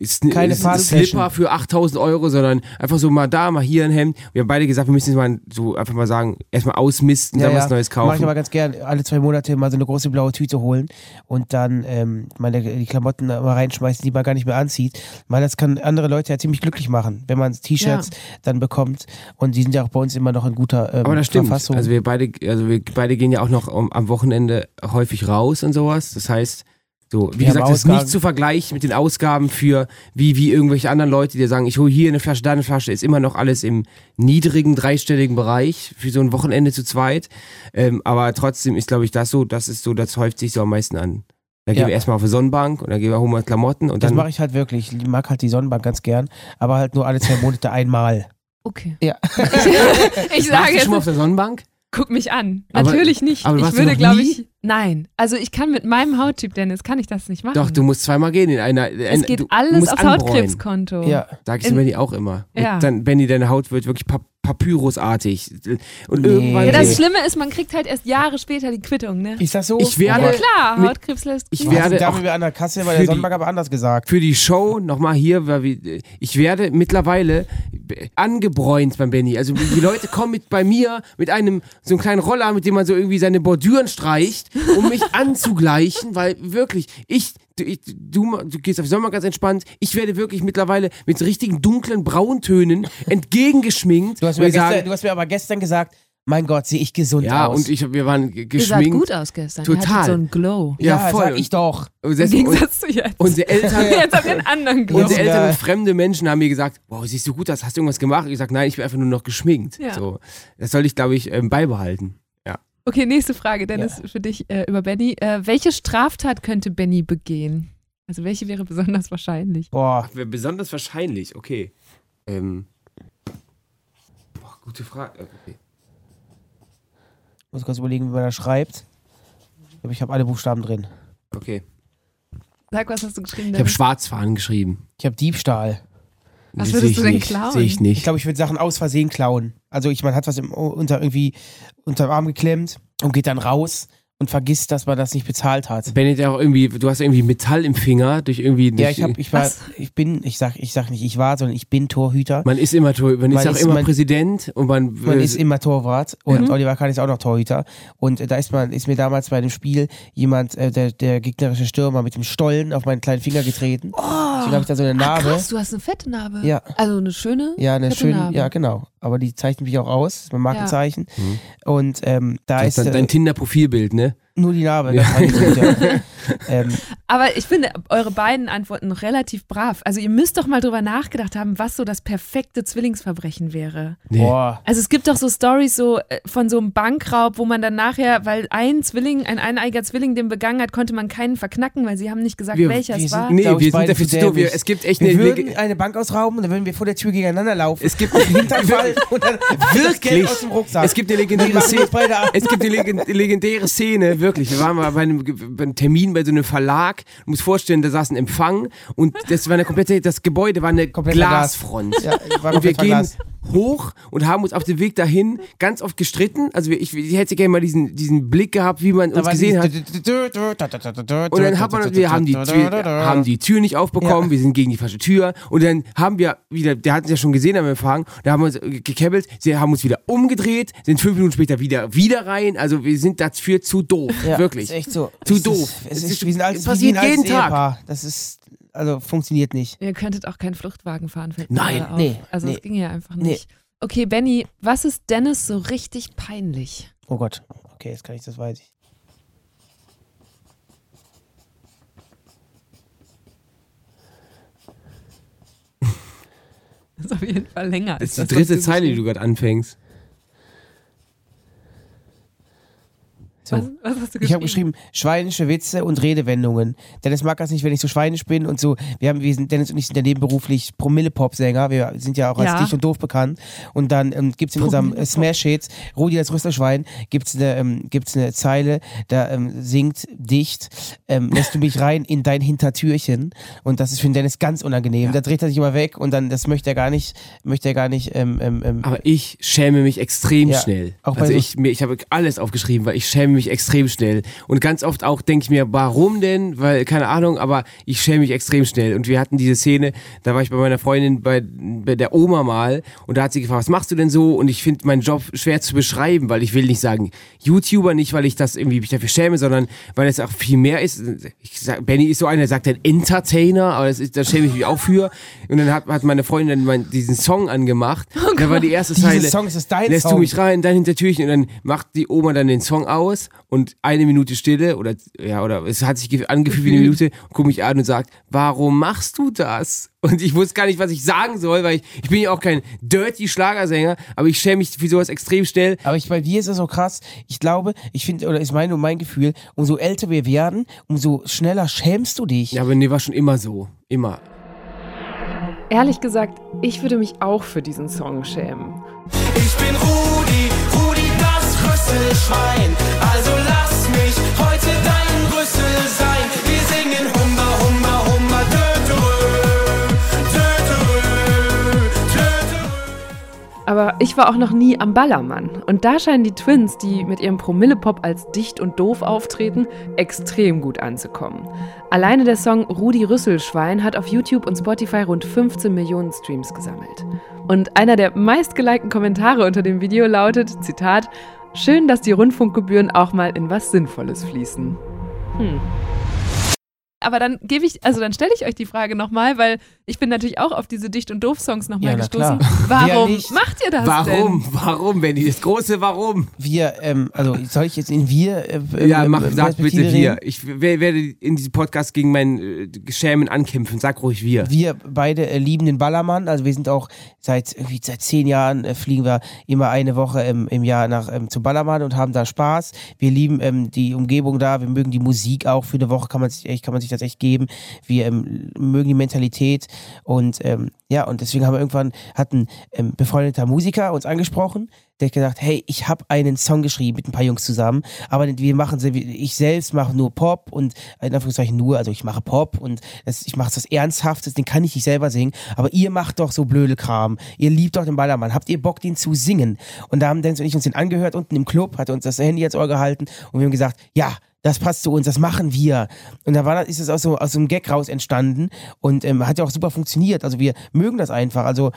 Sn- Keine Slipper für 8000 Euro, sondern einfach so mal da, mal hier ein Hemd. Wir haben beide gesagt, wir müssen jetzt mal so einfach mal sagen, erstmal ausmisten, dann was Neues Mach ich kaufen. aber ganz gern alle zwei Monate mal so eine große blaue Tüte holen und dann ähm, meine die Klamotten mal reinschmeißen, die man gar nicht mehr anzieht. Weil das kann andere Leute ja ziemlich glücklich machen, wenn man T-Shirts dann bekommt. Und die sind ja auch bei uns immer noch in guter ähm, Aber das stimmt. Verfassung. Also wir beide, also wir beide gehen ja auch noch um, am Wochenende häufig raus und sowas. Das heißt, so, wie Wir gesagt, das ist nicht zu vergleichen mit den Ausgaben für wie, wie irgendwelche anderen Leute, die sagen, ich hole hier eine Flasche, da eine Flasche, ist immer noch alles im niedrigen, dreistelligen Bereich für so ein Wochenende zu zweit. Ähm, aber trotzdem ist, glaube ich, das so, das ist so, das häuft sich so am meisten an. Da gehen Ja. wir erstmal auf die Sonnenbank und dann gehen wir holen wir Klamotten und das dann. mache ich halt wirklich. Ich mag halt die Sonnenbank ganz gern, aber halt nur alle zwei Monate einmal. Okay. Ja. [LAUGHS] ich Warst sage du jetzt, schon mal auf der Sonnenbank? guck mich an. Aber- Natürlich nicht. aber ich warst du würde, glaube nie? ich, nein. Also ich kann mit meinem Hauttyp, Dennis, kann ich das nicht machen. Doch, du musst zweimal gehen in einer. es ein- geht du alles musst aufs anbräunen. Hautkrebskonto. Ja. Sag ich In- Benny auch immer. Und Ja. Dann, Benny, deine Haut wird wirklich pap papyrusartig. Und Nee. irgendwann. Ja, das. Schlimme ist, man kriegt halt erst Jahre später die Quittung, ne? Ist das so? Ich werde- ja klar, mit- Hautkrebs lässt ich grüßen. werde da auch haben wir an der Kasse für der Sonnenbank aber anders gesagt. für die Show nochmal hier, weil wir, ich werde mittlerweile angebräunt beim Benny. Also die Leute kommen mit bei mir mit einem so einem kleinen Roller, mit dem man so irgendwie seine Bordüren streicht, um mich anzugleichen, weil wirklich ich du, ich, du, du gehst auf den Sommer ganz entspannt. Ich werde wirklich mittlerweile mit richtigen dunklen Brauntönen entgegengeschminkt. Du hast, mir gestern, du hast mir aber gestern gesagt, mein Gott, sehe ich gesund ja, aus. und ich, wir waren g- Ihr geschminkt. gut aus gestern. Total. so ein Glow. Ja, ja, voll. sag ich doch. Im Gegensatz zu jetzt. Unsere [LAUGHS] Eltern, jetzt ihr einen anderen Glow. Unsere Eltern und fremde Menschen haben mir gesagt, wow, siehst du gut aus, hast du irgendwas gemacht? Ich gesagt, nein, ich bin einfach nur noch geschminkt. Ja. So, das soll ich, glaube ich, ähm, beibehalten. Ja. Okay, nächste Frage, Dennis, für dich äh, über Benny. Äh, welche Straftat könnte Benny begehen? Also welche wäre besonders wahrscheinlich? Boah, Wäre besonders wahrscheinlich, okay. Ähm. Boah, gute Frage. Okay. Muss kurz überlegen, wie man das schreibt. Aber ich habe alle Buchstaben drin. okay. Sag, was hast du geschrieben, Ich habe? Schwarzfahren geschrieben. Ich habe Diebstahl. Was würdest ich du denn nicht. klauen? Sehe ich Ich nicht. glaube, ich würde Sachen aus Versehen klauen. Also ich, man hat was im, unter irgendwie unter dem Arm geklemmt und geht dann raus und vergisst, dass man das nicht bezahlt hat. Benny, der auch irgendwie, du hast irgendwie Metall im Finger durch irgendwie. Ja, durch, ich hab, ich war, Was? ich bin, ich sag, ich sag nicht, ich war, sondern ich bin Torhüter. man ist immer Tor, man ist Man auch ist- immer man- Präsident und man, Man äh, ist immer Torwart und Oliver Kahn ist auch noch Torhüter. Und äh, da ist man, ist mir damals bei einem Spiel jemand, äh, der, der gegnerische Stürmer mit dem Stollen auf meinen kleinen Finger getreten. Oh, Deswegen habe ich da so eine Narbe. krass, du hast eine fette Narbe. Ja. Also eine schöne Ja, eine schöne, Narbe. ja genau. Aber die zeichnet mich auch aus, das ist mein Markenzeichen. Und ähm, da das ist ist dein, äh, dein Tinder-Profilbild, ne? Ende nur die Narbe. Ja. Das [LAUGHS] war ähm, Aber ich finde eure beiden Antworten noch relativ brav. Also ihr müsst doch mal drüber nachgedacht haben, was so das perfekte Zwillingsverbrechen wäre. Nee. boah. Also es gibt doch so Stories so äh, von so einem Bankraub, wo man dann nachher, weil ein Zwilling, ein eineiger Zwilling den begangen hat, konnte man keinen verknacken, weil sie haben nicht gesagt, Wir- welcher wir es war. sind- Nee, glaub ich, wir sind dafür zu doof. Es gibt echt Wir eine. würden eine Bank ausrauben und dann würden wir vor der Tür gegeneinander laufen. Es gibt Hinterfall [LAUGHS] und dann [LAUGHS] das Geld Wirklich? aus dem Rucksack. Es gibt eine legendäre Szene. Es gibt eine legend- legendäre Szene, wirklich. Wir waren mal bei einem, bei einem Termin bei so einem Verlag. Du musst vorstellen, da saß ein Empfang und das war eine komplette, das Gebäude war eine Kompletter Glas. Glasfront. Ja, war und wir gehen verglast. hoch und haben uns auf dem Weg dahin ganz oft gestritten. Also ich, ich hätte gerne mal diesen, diesen Blick gehabt, wie man Da uns gesehen hat. Und dann hat man, wir haben die, Tür, haben die Tür nicht aufbekommen, Ja. wir sind gegen die falsche Tür. Und dann haben wir wieder, der hat uns ja schon gesehen am Empfang, da haben wir uns gekebbelt, sie haben uns wieder umgedreht, sind fünf Minuten später wieder, wieder rein. Also wir sind dafür zu doof, Ja, wirklich. Ist echt so. Zu Es doof. Ist, es Es ist, wir sind als, es wir passiert sind jeden Tag. Ehepaar. Das ist, also funktioniert nicht. Ihr könntet auch keinen Fluchtwagen fahren. Nein, nee, Also nee. es ging ja einfach Nee. nicht. Okay, Benny, was ist Dennis so richtig peinlich? Oh Gott, okay, jetzt kann ich, das weiß ich. [LAUGHS] Das ist auf jeden Fall länger. Das als ist die das, dritte Zeile, die du gerade anfängst. So. Was, was hast du Ich habe geschrieben? schweinische Witze und Redewendungen. Dennis mag das nicht, wenn ich so schweinisch bin und so. Wir haben, wir sind, Dennis und ich sind ja nebenberuflich Promille-Pop-Sänger. Wir sind ja auch als Ja. dicht und doof bekannt. Und dann ähm, gibt es in unserem äh, Smash-Hits, Rudi das Rüsterschwein, gibt es eine, ähm, gibt's eine Zeile, da ähm, singt dicht, ähm, lässt du mich rein in dein Hintertürchen. Und das ist für den Dennis ganz unangenehm. Da dreht er sich immer weg und dann, das möchte er gar nicht, möchte er gar nicht, ähm, ähm, ähm, Aber ich schäme mich extrem Ja, schnell. auch also so- ich, mir, ich habe alles aufgeschrieben, weil ich schäme mich extrem schnell. Und ganz oft auch denke ich mir, warum denn? Weil, keine Ahnung, aber ich schäme mich extrem schnell. Und wir hatten diese Szene, da war ich bei meiner Freundin bei, bei der Oma mal und da hat sie gefragt, was machst du denn so? Und ich finde meinen Job schwer zu beschreiben, weil ich will nicht sagen YouTuber, nicht weil ich das irgendwie mich dafür schäme, sondern weil es auch viel mehr ist. Ich sag, Benny ist so einer, der sagt dann Entertainer, aber das ist, da schäme ich mich auch für. Und dann hat, hat meine Freundin dann mein, diesen Song angemacht. da war die erste Zeile. Song ist das dein Lässt Song. du mich rein, dein Hintertürchen und dann macht die Oma dann den Song aus und eine Minute Stille oder ja oder es hat sich ge- angefühlt wie eine [LAUGHS] Minute, guckt mich an und sagt, warum machst du das? Und ich wusste gar nicht, was ich sagen soll, weil ich, ich bin ja auch kein dirty Schlagersänger, aber ich schäme mich für sowas extrem schnell. Aber ich, bei dir ist es so krass. Ich glaube, ich finde, oder ist mein und mein Gefühl, umso älter wir werden, umso schneller schämst du dich. Ja, aber nee, war schon immer so. Immer. Ehrlich gesagt, ich würde mich auch für diesen Song schämen. Ich bin das Rüsselschwein. Also lass mich heute dein Rüssel sein. Wir singen Humba, Humba, Humba, Töterö, Töterö. Aber ich war auch noch nie am Ballermann. Und da scheinen die Twins, die mit ihrem Promillepop als dicht und doof auftreten, extrem gut anzukommen. Alleine der Song Rudi Rüsselschwein hat auf YouTube und Spotify rund 15 Millionen Streams gesammelt. Und einer der meistgelikten Kommentare unter dem Video lautet, Zitat, Schön, dass die Rundfunkgebühren auch mal in was Sinnvolles fließen. Hm. Aber dann gebe ich, also dann stelle ich euch die Frage nochmal, weil ich bin natürlich auch auf diese Dicht- und Doof-Songs nochmal Ja, na gestoßen. [LAUGHS] Warum nicht? macht ihr das Warum? denn? Warum, Benny? Das große Warum? Wir, ähm, also soll ich jetzt in wir? Äh, Ja, ähm, mach, ähm, sag bitte wir. Ich wer- werde in diesem Podcast gegen mein äh, Schämen ankämpfen. Sag ruhig wir. Wir beide äh, lieben den Ballermann. Also wir sind auch seit irgendwie seit zehn Jahren äh, fliegen wir immer eine Woche im, im Jahr nach ähm, zum Ballermann und haben da Spaß. Wir lieben ähm, die Umgebung da. Wir mögen die Musik auch. Für eine Woche kann man sich echt, kann man sich das echt geben. Wir ähm, mögen die Mentalität und ähm, ja und deswegen haben wir irgendwann hat ein ähm, befreundeter Musiker uns angesprochen. Der hat gesagt, hey, ich habe einen Song geschrieben mit ein paar Jungs zusammen, aber wir machen, ich selbst mache nur Pop und in Anführungszeichen nur, also ich mache Pop und das, ich mache das Ernsthaftes, den kann ich nicht selber singen, aber ihr macht doch so Blödelkram, ihr liebt doch den Ballermann, habt ihr Bock, den zu singen? Und da haben Dennis und ich uns den angehört unten im Club, hat uns das Handy jetzt Ohr gehalten und wir haben gesagt, ja, das passt zu uns, das machen wir. Und da war, das- ist es aus so, aus so einem Gag raus entstanden und ähm, hat ja auch super funktioniert. Also wir mögen das einfach. Also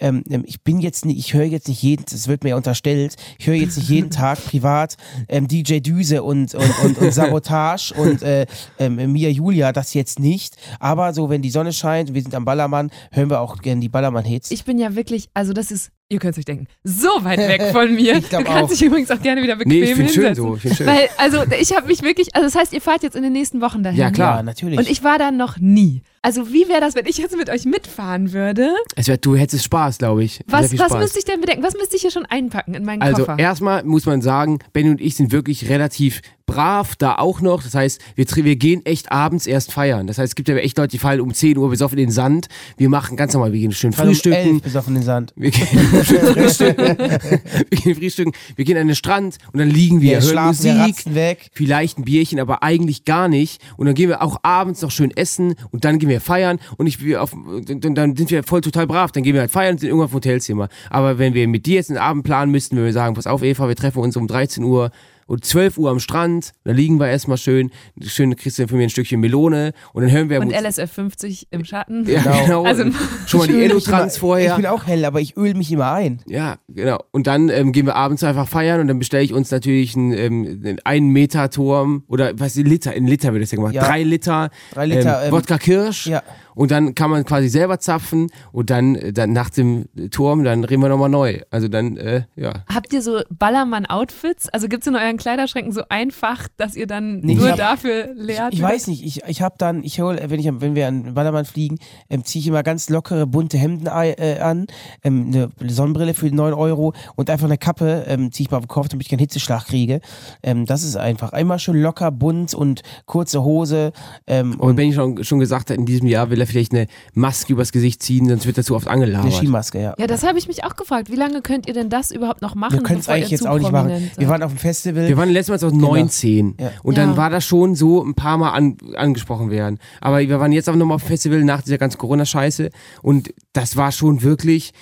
ähm, ähm, ich bin jetzt nicht, ich höre jetzt nicht jeden, das wird mir ja unterstellt, ich höre jetzt nicht jeden [LAUGHS] Tag privat ähm, DJ Düse und, und, und, und Sabotage und äh, ähm, Mia Julia, das jetzt nicht. Aber so, wenn die Sonne scheint und wir sind am Ballermann, hören wir auch gerne die Ballermann-Hits. Ich bin ja wirklich, also das ist, ihr könnt es euch denken, so weit weg von [LAUGHS] mir. Ich du kannst auch. dich übrigens auch gerne wieder bequem Nee, ich find's schön hinsetzen. so, ich find's schön. Weil, also ich habe mich wirklich, also das heißt, ihr fahrt jetzt in den nächsten Wochen dahin. Ja, klar. Ja, natürlich. Und ich war da noch nie. Also wie wäre das, wenn ich jetzt mit euch mitfahren würde? Es wär, du hättest Spaß, glaube ich. Was, viel was Spaß. müsste ich denn bedenken? Was müsste ich hier schon einpacken in meinen Also Koffer? erstmal muss man sagen, Benny und ich sind wirklich relativ brav da auch noch. Das heißt, wir, wir gehen echt abends erst feiern. Das heißt, es gibt ja echt Leute, die fallen um 10 Uhr besoffen in den Sand. Wir machen ganz normal, wir gehen schön Fall um frühstücken. elf bis auf den Sand. Wir gehen, schön frühstücken. wir gehen frühstücken, wir gehen an den Strand und dann liegen wir, Wir hören schlafen, wir Musik, ratzen weg. vielleicht ein Bierchen, aber eigentlich gar nicht. Und dann gehen wir auch abends noch schön essen und dann gehen wir feiern und ich wir auf, und dann sind wir voll total brav. Dann gehen wir halt feiern und sind irgendwann im Hotelzimmer. Aber wenn wir mit dir jetzt einen Abend planen müssten, wenn wir sagen, pass auf Eva, wir treffen uns um 13 Uhr und 12 Uhr am Strand, da liegen wir erstmal schön, schön kriegst du von mir ein Stückchen Melone und dann hören wir Und LSF 50 im Schatten. ja, genau. Also, schon mal die Elotrans vorher. Ich bin auch hell, aber ich öl mich immer ein. Ja, genau. Und dann ähm, gehen wir abends einfach feiern und dann bestelle ich uns natürlich einen, ähm, einen Meter Turm oder was ist Liter, in Liter wird das ja gemacht. Ja. Drei Liter, Drei Liter, ähm, ähm, Wodka Kirsch. Ja. Und dann kann man quasi selber zapfen und dann, dann nach dem Turm, dann reden wir nochmal neu. Also dann, äh, ja. Habt ihr so Ballermann-Outfits? Also gibt es in euren Kleiderschränken so ein Fach, das ihr dann Nee, nur ich hab- dafür leert? Ich weiß nicht, ich, ich habe dann, ich hole, wenn, ich, wenn wir an Ballermann fliegen, ähm, ziehe ich immer ganz lockere, bunte Hemden äh, an, ähm, eine Sonnenbrille für 9 Euro und einfach eine Kappe ähm, ziehe ich mal auf den Kopf, damit ich keinen Hitzeschlag kriege. Ähm, das ist einfach. Einmal schön locker, bunt und kurze Hose. Ähm, Und wenn ich schon, schon gesagt habe, in diesem Jahr will er vielleicht eine Maske übers Gesicht ziehen, sonst wird er zu oft angelabert. eine Skimaske, ja. Ja, das habe ich mich auch gefragt. Wie lange könnt ihr denn das überhaupt noch machen? Wir können es eigentlich jetzt auch nicht machen. Wir waren auf dem Festival. Wir waren letztes Mal auf 19 Ja. und Ja. dann war das schon so ein paar Mal an, angesprochen werden. Aber wir waren jetzt auch nochmal auf dem Festival nach dieser ganzen Corona-Scheiße und das war schon wirklich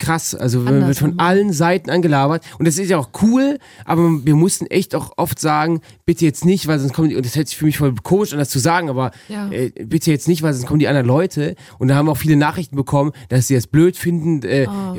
krass. Also man wird von Andersrum. allen Seiten angelabert und das ist ja auch cool, aber wir mussten echt auch oft sagen, bitte jetzt nicht, weil sonst kommen die, und das hört sich für mich voll komisch an, das zu sagen, aber Ja. äh, bitte jetzt nicht, weil sonst kommen die anderen Leute und da haben wir auch viele Nachrichten bekommen, dass sie das blöd finden, äh, Oh.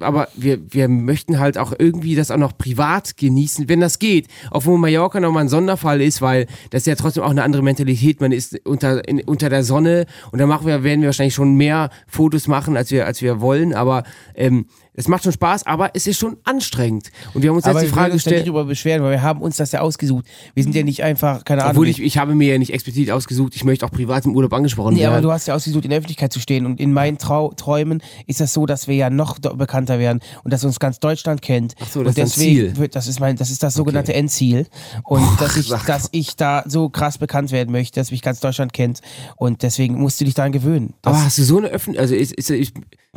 aber wir, wir möchten halt auch irgendwie das auch noch privat genießen, wenn das geht. Auch wo Mallorca nochmal ein Sonderfall ist, weil das ist ja trotzdem auch eine andere Mentalität. Man ist unter, in, unter der Sonne und da machen wir, werden wir wahrscheinlich schon mehr Fotos machen, als wir, als wir wollen, aber ähm, es macht schon Spaß, aber es ist schon anstrengend. Und wir haben uns aber jetzt die Frage gestellt, drüber beschweren, weil wir haben uns das ja ausgesucht. Wir sind ja nicht einfach, keine Ahnung. obwohl ich, ich habe mir ja nicht explizit ausgesucht, ich möchte auch privat im Urlaub angesprochen Nee, aber werden. du hast ja ausgesucht, in der Öffentlichkeit zu stehen. Und in meinen Trau Träumen ist das so, dass wir ja noch bekannter werden und dass uns ganz Deutschland kennt. Ach so, das und ist deswegen Ziel. Wird, das ist mein, das ist das sogenannte Endziel. Und dass ich, dass ich da so krass bekannt werden möchte, dass mich ganz Deutschland kennt. Und deswegen musst du dich daran gewöhnen. Das- aber hast du so eine Öffentlichkeit, also ist, ist, ich,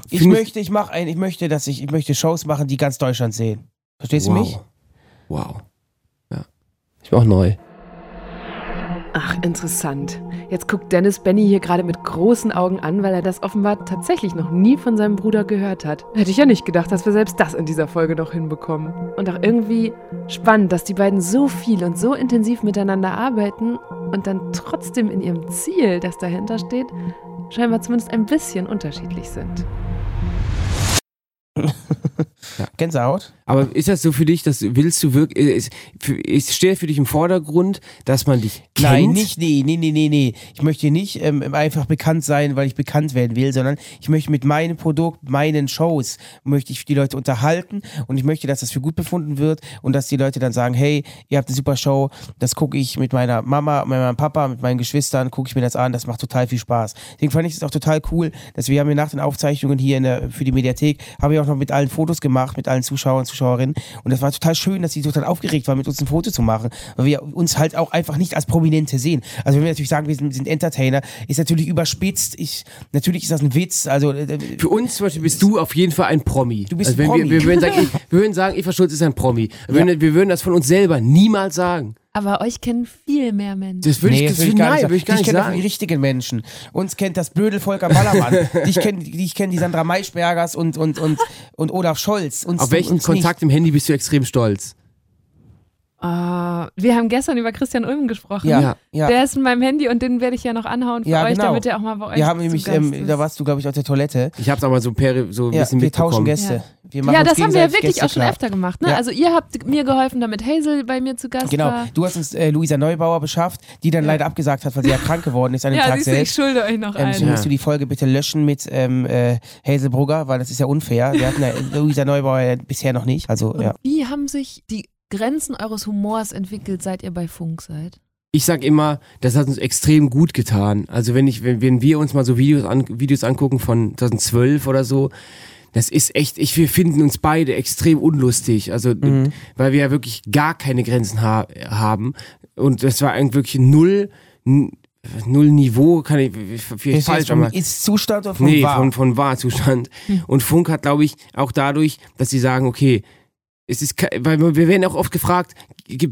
ich find- möchte, ich mache ein, ich möchte, dass ich, ich möchte Shows machen, die ganz Deutschland sehen. Verstehst du wow. mich? Wow. Ja. Ich bin auch neu. Ach, interessant. Jetzt guckt Dennis Benny hier gerade mit großen Augen an, weil er das offenbar tatsächlich noch nie von seinem Bruder gehört hat. Hätte ich ja nicht gedacht, dass wir selbst das in dieser Folge noch hinbekommen. Und auch irgendwie spannend, dass die beiden so viel und so intensiv miteinander arbeiten und dann trotzdem in ihrem Ziel, das dahinter steht, scheinbar zumindest ein bisschen unterschiedlich sind. Gänsehaut? Aber ist das so für dich, dass willst du wirklich, ist, für- ist, steht für dich im Vordergrund, dass man dich kennt? Nein, nicht, nee, nee, nee, nee, nee. Ich möchte nicht ähm, einfach bekannt sein, weil ich bekannt werden will, sondern ich möchte mit meinem Produkt, meinen Shows, möchte ich die Leute unterhalten und ich möchte, dass das für gut befunden wird und dass die Leute dann sagen, hey, ihr habt eine super Show, das gucke ich mit meiner Mama, mit meinem Papa, mit meinen Geschwistern, gucke ich mir das an, das macht total viel Spaß. Deswegen fand ich es auch total cool, dass wir haben ja nach den Aufzeichnungen hier in der, für die Mediathek, haben wir auch noch mit allen Fotos gemacht, mit allen Zuschauern, Zuschauerinnen und das war total schön, dass sie total aufgeregt waren, mit uns ein Foto zu machen, weil wir uns halt auch einfach nicht als Prominente sehen. Also wenn wir natürlich sagen, wir sind, sind Entertainer, ist natürlich überspitzt. Ich, natürlich ist das ein Witz. Also äh, Für uns zum Beispiel bist du auf jeden Fall ein Promi. Du bist also ein wenn Promi. Wir, wir, würden sagen, wir würden sagen, Eva Schulz ist ein Promi. Wir, würden, wir würden das von uns selber niemals sagen. Aber euch kennen viel mehr Menschen. Das würde ich, Nee, das will will, gar nein, nicht würde ich gar sagen. nicht Ich kenne die richtigen Menschen. Uns kennt das Blödelvolk am Ballermann. [LAUGHS] ich kenne ich kenn die Sandra Maischbergers und, und, und, und Olaf Scholz. Uns, Auf welchen uns Kontakt im Handy bist du extrem stolz? Ah, wir haben gestern über Christian Ulm gesprochen. Ja, ja. Der ist in meinem Handy und den werde ich ja noch anhauen für Ja, euch, genau. damit er auch mal bei euch Wir haben zu nämlich, Gast ähm, ist. da warst du, glaube ich, auf der Toilette. Ich habe es aber so, per, so ein Ja, bisschen wir tauschen mitbekommen. Gäste. Ja. Wir machen Ja, das haben wir ja wirklich Gäste auch schon klar. öfter gemacht. Ne? Ja. Also ihr habt mir geholfen, damit Hazel bei mir zu Gast Genau, war. du hast uns äh, Luisa Neubauer beschafft, die dann leider abgesagt hat, weil sie ja krank geworden ist an dem Ja, Tag siehst du, ich selbst. schulde euch noch Ähm, einen. so musst du die Folge bitte löschen mit ähm, äh, Hazel Brugger, weil das ist ja unfair. Wir hatten ja Luisa Neubauer ja bisher noch nicht. Also, Und ja. wie haben sich die Grenzen eures Humors entwickelt, seit ihr bei Funk seid? Ich sag immer, das hat uns extrem gut getan. Also wenn ich, wenn, wenn wir uns mal so Videos, an, Videos angucken von 2012 oder so, das ist echt, ich, wir finden uns beide extrem unlustig. Also, weil wir ja wirklich gar keine Grenzen ha haben. Und das war eigentlich wirklich null, null Niveau, kann ich, vielleicht Ist falsch, aber. Ist-Zustand oder vom nee, War? von, von Wahrzustand. Und Funk hat, glaube ich, auch dadurch, dass sie sagen, okay, es ist, weil wir werden auch oft gefragt,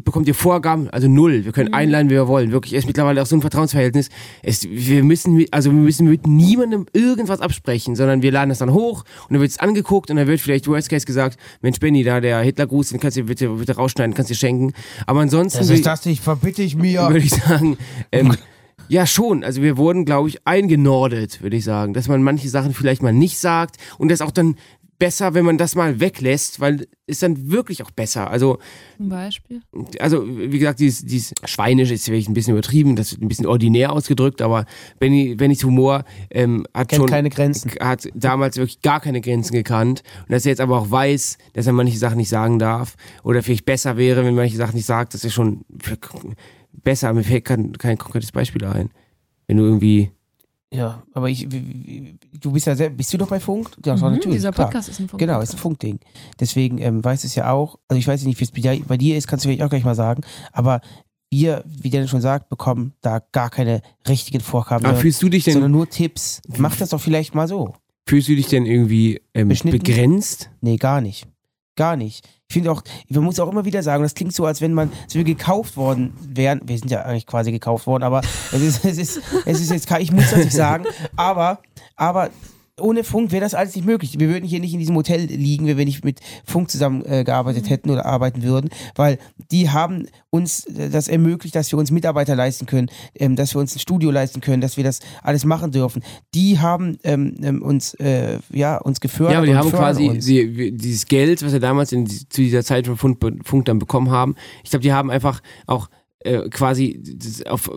bekommt ihr Vorgaben, also null. Wir können Mhm. einladen, wie wir wollen. Wirklich, es ist mittlerweile auch so ein Vertrauensverhältnis. Es, wir müssen, mit- also wir müssen mit niemandem irgendwas absprechen, sondern wir laden das dann hoch und dann wird es angeguckt und dann wird vielleicht Worst Case gesagt, Mensch Benny, da der Hitlergruß, den kannst du bitte, bitte rausschneiden, kannst du dir schenken. Aber ansonsten Das ist das nicht, verbitte ich mir. [LAUGHS] würde ich sagen, ähm, ja schon. Also wir wurden, glaube ich, eingenordet, würde ich sagen, dass man manche Sachen vielleicht mal nicht sagt und das auch dann besser, wenn man das mal weglässt, weil ist dann wirklich auch besser. Also Zum Beispiel. also wie gesagt, dieses, dieses Schweinisch ist vielleicht ein bisschen übertrieben, das ist ein bisschen ordinär ausgedrückt, aber Benny, Bennys Humor ähm, hat Kennt schon keine Grenzen. hat damals wirklich gar keine Grenzen gekannt und dass er jetzt aber auch weiß, dass er manche Sachen nicht sagen darf oder vielleicht besser wäre, wenn manche Sachen nicht sagt, das ist schon besser. Mir fällt kein, kein konkretes Beispiel ein. Wenn du irgendwie Ja, aber ich, du bist ja selbst, bist du doch bei Funk? Ja, Mhm, natürlich. dieser klar. Podcast ist ein Funk- Genau, ist ein Funkding. Deswegen ähm, weiß es ja auch, also ich weiß nicht, wie es bei dir- ist, kannst du vielleicht auch gleich mal sagen, aber wir, wie Dennis schon sagt, bekommen da gar keine richtigen Vorgaben. Aber sondern- fühlst du dich denn- Sondern nur Tipps. Mach das doch vielleicht mal so. Fühlst du dich denn irgendwie ähm, begrenzt? Nee, gar nicht. Gar nicht. Ich finde auch, man muss auch immer wieder sagen, das klingt so, als wenn man, als wir gekauft worden wären. Wir sind ja eigentlich quasi gekauft worden, aber es ist, es ist, es ist jetzt, ich muss das nicht sagen, aber, aber ohne Funk wäre das alles nicht möglich. Wir würden hier nicht in diesem Hotel liegen, wenn wir nicht mit Funk zusammengearbeitet äh, gearbeitet hätten oder arbeiten würden, weil die haben uns äh, das ermöglicht, dass wir uns Mitarbeiter leisten können, ähm, dass wir uns ein Studio leisten können, dass wir das alles machen dürfen. Die haben ähm, ähm, uns, äh, ja, uns gefördert. Ja, aber die haben quasi sie, dieses Geld, was wir damals in, zu dieser Zeit von Funk, Funk dann bekommen haben. Ich glaube, die haben einfach auch äh, quasi auf,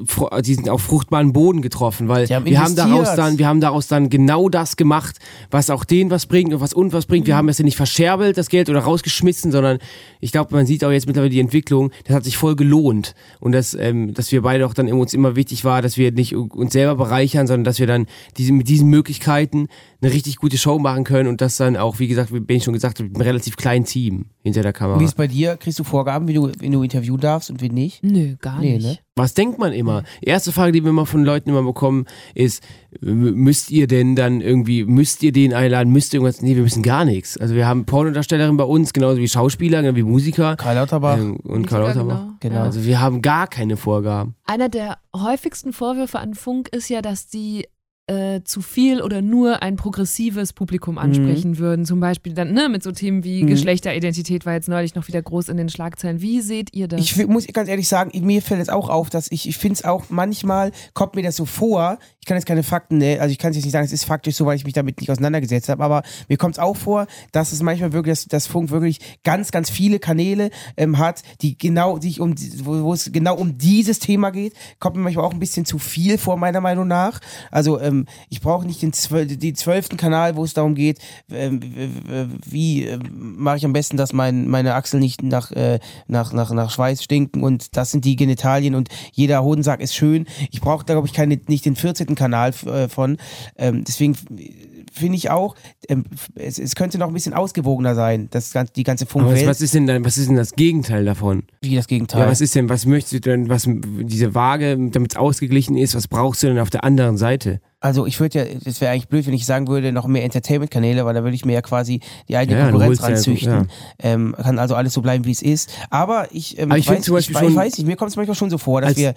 die sind auf fruchtbaren Boden getroffen, weil haben wir haben daraus dann, wir haben daraus dann genau das gemacht, was auch denen was bringt und was uns was bringt. Wir Mhm. haben es ja nicht verscherbelt, das Geld oder rausgeschmissen, sondern ich glaube, man sieht auch jetzt mittlerweile die Entwicklung, das hat sich voll gelohnt und dass, ähm, dass wir beide auch dann uns immer wichtig war, dass wir nicht uns selber bereichern, sondern dass wir dann diese, mit diesen Möglichkeiten eine richtig gute Show machen können und das dann auch, wie gesagt, wie Ben schon gesagt hat, mit einem relativ kleinen Team hinter der Kamera. Wie ist bei dir? Kriegst du Vorgaben, wie du, wenn du interviewen darfst und wie nicht? Nö, gar Nee, nicht. ne? Was denkt man immer? Erste Frage, die wir immer von Leuten immer bekommen, ist, müsst ihr denn dann irgendwie, müsst ihr den einladen, müsst ihr irgendwas? Nee, wir müssen gar nichts. Also wir haben Pornodarstellerin bei uns, genauso wie Schauspieler, genau wie Musiker. Karl Lauterbach. Ähm, und Karl Musiker, Lauterbach. genau. Genau. Also wir haben gar keine Vorgaben. Einer der häufigsten Vorwürfe an Funk ist ja, dass die äh, zu viel oder nur ein progressives Publikum ansprechen würden. Zum Beispiel dann ne, mit so Themen wie Mhm. Geschlechteridentität war jetzt neulich noch wieder groß in den Schlagzeilen. Wie seht ihr das? Ich muss ganz ehrlich sagen, mir fällt es auch auf, dass ich, ich finde es auch manchmal, kommt mir das so vor, ich kann jetzt keine Fakten, ne, also ich kann es jetzt nicht sagen, es ist faktisch so, weil ich mich damit nicht auseinandergesetzt habe, aber mir kommt es auch vor, dass es manchmal wirklich, dass, dass Funk wirklich ganz, ganz viele Kanäle ähm, hat, die genau sich um, die- wo, wo es genau um dieses Thema geht, kommt mir manchmal auch ein bisschen zu viel vor, meiner Meinung nach. Also ähm, ich brauche nicht den, zwöl den zwölften Kanal, wo es darum geht, ähm, wie äh, mache ich am besten, dass mein, meine Achseln nicht nach, äh, nach, nach, nach Schweiß stinken und das sind die Genitalien und jeder Hodensack ist schön. Ich brauche da, glaube ich, keine, nicht den 14. Kanal äh, von. Ähm, deswegen finde ich auch, ähm, es, es könnte noch ein bisschen ausgewogener sein, das, die ganze Aber was, Funkwelt. was ist denn dann, was ist denn das Gegenteil davon? Wie das Gegenteil. Ja, was ist denn, was möchtest du denn, was diese Waage, damit es ausgeglichen ist, was brauchst du denn auf der anderen Seite? Also ich würde ja, es wäre eigentlich blöd, wenn ich sagen würde, noch mehr Entertainment-Kanäle, weil da würde ich mir ja quasi die eigene Ja, Konkurrenz ranzüchten. ja. Ähm, kann also alles so bleiben, wie es ist. Aber ich, ähm, Aber ich weiß, finde zum Beispiel ich, schon- ich weiß nicht, mir kommt es manchmal schon so vor, dass wir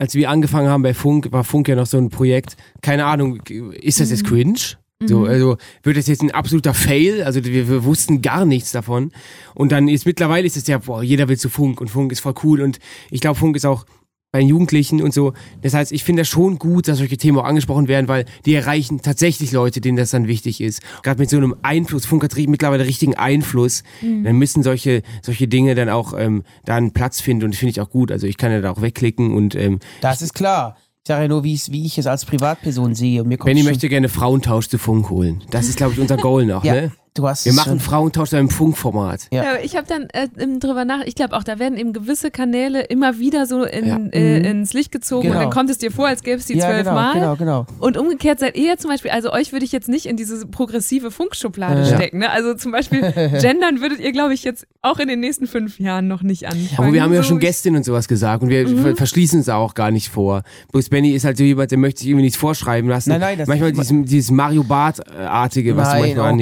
als wir angefangen haben bei Funk, war Funk ja noch so ein Projekt, keine Ahnung, ist das jetzt cringe? So, Mhm. also wird das jetzt ein absoluter Fail? Also wir, wir wussten gar nichts davon. Und dann ist mittlerweile ist es ja, boah, jeder will zu Funk und Funk ist voll cool. Und ich glaube, Funk ist auch bei den Jugendlichen und so. Das heißt, ich finde das schon gut, dass solche Themen auch angesprochen werden, weil die erreichen tatsächlich Leute, denen das dann wichtig ist. Gerade mit so einem Einfluss, Funk hat mittlerweile richtigen Einfluss, Mhm. dann müssen solche, solche Dinge dann auch ähm, da einen Platz finden und das finde ich auch gut. Also ich kann ja da auch wegklicken und ähm, Das ist klar. Ich sage ja nur, wie, wie ich es als Privatperson sehe. Und mir kommt Benny möchte gerne Frauentausch zu Funk holen. Das ist, glaube ich, unser Goal noch, [LAUGHS] Ja, ne? Du hast Wir es machen. Frauentausch im Funkformat. Ja. Ja, ich habe dann äh, drüber nach, ich glaube auch, da werden eben gewisse Kanäle immer wieder so in, Ja. äh, Mhm. ins Licht gezogen Genau. und dann kommt es dir vor, als gäbe es die ja, zwölfmal. genau, genau, genau. Und umgekehrt seid ihr zum Beispiel, also euch würde ich jetzt nicht in diese progressive Funkschublade Ja. stecken. Ne? Also zum Beispiel [LAUGHS] gendern würdet ihr, glaube ich, jetzt auch in den nächsten fünf Jahren noch nicht anfangen. Aber wir haben ja So, schon Gästinnen und sowas gesagt und wir Mhm. ver- verschließen uns auch gar nicht vor. Bloß Benny ist halt so jemand, der möchte sich irgendwie nichts vorschreiben lassen. Nein, nein, das- Manchmal dieses, dieses Mario Bart-artige, was du Nein, manchmal oh an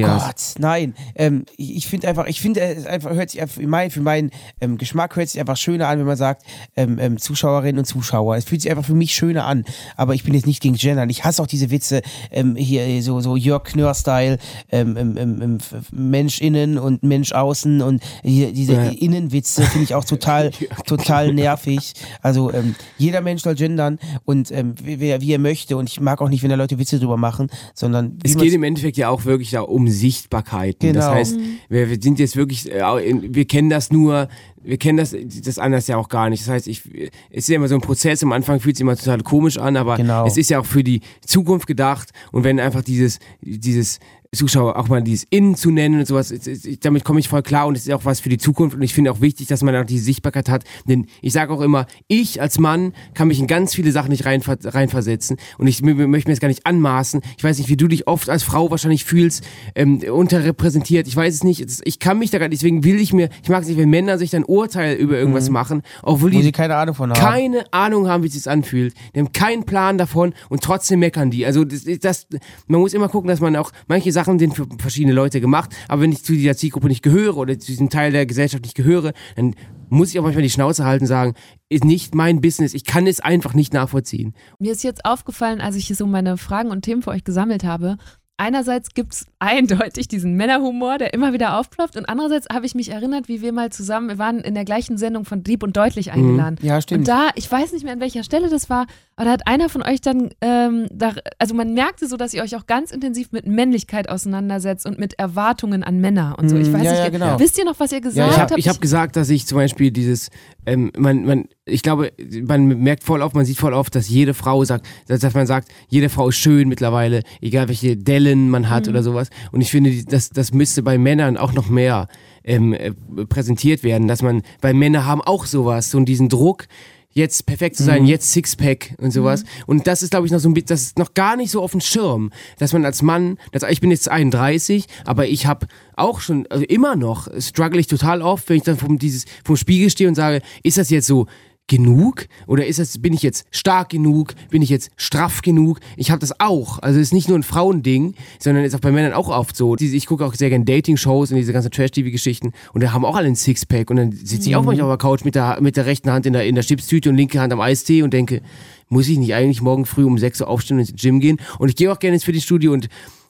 Nein, ähm, ich, ich finde einfach, ich finde es einfach hört sich einfach für mein, für meinen ähm, Geschmack hört sich einfach schöner an, wenn man sagt ähm, ähm, Zuschauerinnen und Zuschauer. Es fühlt sich einfach für mich schöner an. Aber ich bin jetzt nicht gegen Gendern. Ich hasse auch diese Witze ähm, hier so so Jörg Knör-Style, ähm, ähm, ähm, ähm, Mensch innen und Mensch außen und hier, diese Ja. Innenwitze finde ich auch total [LAUGHS] total nervig. Also ähm, jeder Mensch soll gendern und ähm, wie, wie er- möchte. Und ich mag auch nicht, wenn da Leute Witze drüber machen, sondern Es geht im Endeffekt ja auch wirklich da um Sichtbarkeiten. Das Genau. heißt, Mhm. wir, wir sind jetzt wirklich, äh, wir kennen das nur, wir kennen das, das anders ja auch gar nicht. Das heißt, ich, es ist ja immer so ein Prozess, am Anfang fühlt es sich immer total komisch an, aber Genau. es ist ja auch für die Zukunft gedacht und wenn einfach dieses, dieses Zuschauer auch mal dieses Innen zu nennen und sowas, damit komme ich voll klar und es ist auch was für die Zukunft und ich finde auch wichtig, dass man auch diese Sichtbarkeit hat, denn ich sage auch immer, ich als Mann kann mich in ganz viele Sachen nicht reinver reinversetzen und ich möchte mir das gar nicht anmaßen. Ich weiß nicht, wie du dich oft als Frau wahrscheinlich fühlst, ähm, unterrepräsentiert, ich weiß es nicht, ich kann mich da gar nicht, deswegen will ich mir, ich mag es nicht, wenn Männer sich dann Urteil über irgendwas machen, obwohl Mhm. Wo die sie keine Ahnung von haben. keine Ahnung haben, wie es sich anfühlt. Die haben keinen Plan davon und trotzdem meckern die. Also das, das, man muss immer gucken, dass man auch, manche Sachen sind für verschiedene Leute gemacht, aber wenn ich zu dieser Zielgruppe nicht gehöre oder zu diesem Teil der Gesellschaft nicht gehöre, dann muss ich auch manchmal die Schnauze halten und sagen, ist nicht mein Business, ich kann es einfach nicht nachvollziehen. Mir ist jetzt aufgefallen, als ich hier so meine Fragen und Themen für euch gesammelt habe. Einerseits gibt es [LAUGHS] eindeutig diesen Männerhumor, der immer wieder aufploppt. Und andererseits habe ich mich erinnert, wie wir mal zusammen, wir waren in der gleichen Sendung von Deep und Deutlich eingeladen. Mhm. Ja, stimmt. Und da, ich weiß nicht mehr, an welcher Stelle das war, aber da hat einer von euch dann, ähm, da, also man merkte so, dass ihr euch auch ganz intensiv mit Männlichkeit auseinandersetzt und mit Erwartungen an Männer und so. Ich Mhm, weiß ja, nicht, ja, genau. wisst ihr noch, was ihr gesagt Ja, ich habe habt? ich hab gesagt, dass ich zum Beispiel dieses, ähm, man, man, ich glaube, man merkt voll oft, man sieht voll oft, dass jede Frau sagt, dass, dass man sagt, jede Frau ist schön mittlerweile, egal welche Dellen man hat Mhm. oder sowas. Und ich finde, das, das müsste bei Männern auch noch mehr ähm, äh, präsentiert werden, dass man, weil Männer haben auch sowas, so diesen Druck, jetzt perfekt zu sein, Mhm. jetzt Sixpack und sowas. Und das ist, glaube ich, noch so ein bisschen, das ist noch gar nicht so auf dem Schirm, dass man als Mann, das, ich bin jetzt 31, aber ich habe auch schon, also immer noch, struggle ich total oft, wenn ich dann vom, dieses, vom Spiegel stehe und sage, ist das jetzt so genug? Oder ist das bin ich jetzt stark genug? Bin ich jetzt straff genug? Ich habe das auch. Also es ist nicht nur ein Frauending sondern ist auch bei Männern auch oft so. Ich gucke auch sehr gerne Dating Shows und diese ganzen Trash TV Geschichten und da haben auch alle ein Sixpack. Und dann sitze ich auch Mhm. manchmal auf der Couch mit der mit der rechten Hand in der in der Chipstüte und linke Hand am Eistee und denke muss ich nicht eigentlich morgen früh um 6 Uhr aufstehen und ins Gym gehen? Und ich gehe auch gerne ins Fitnessstudio und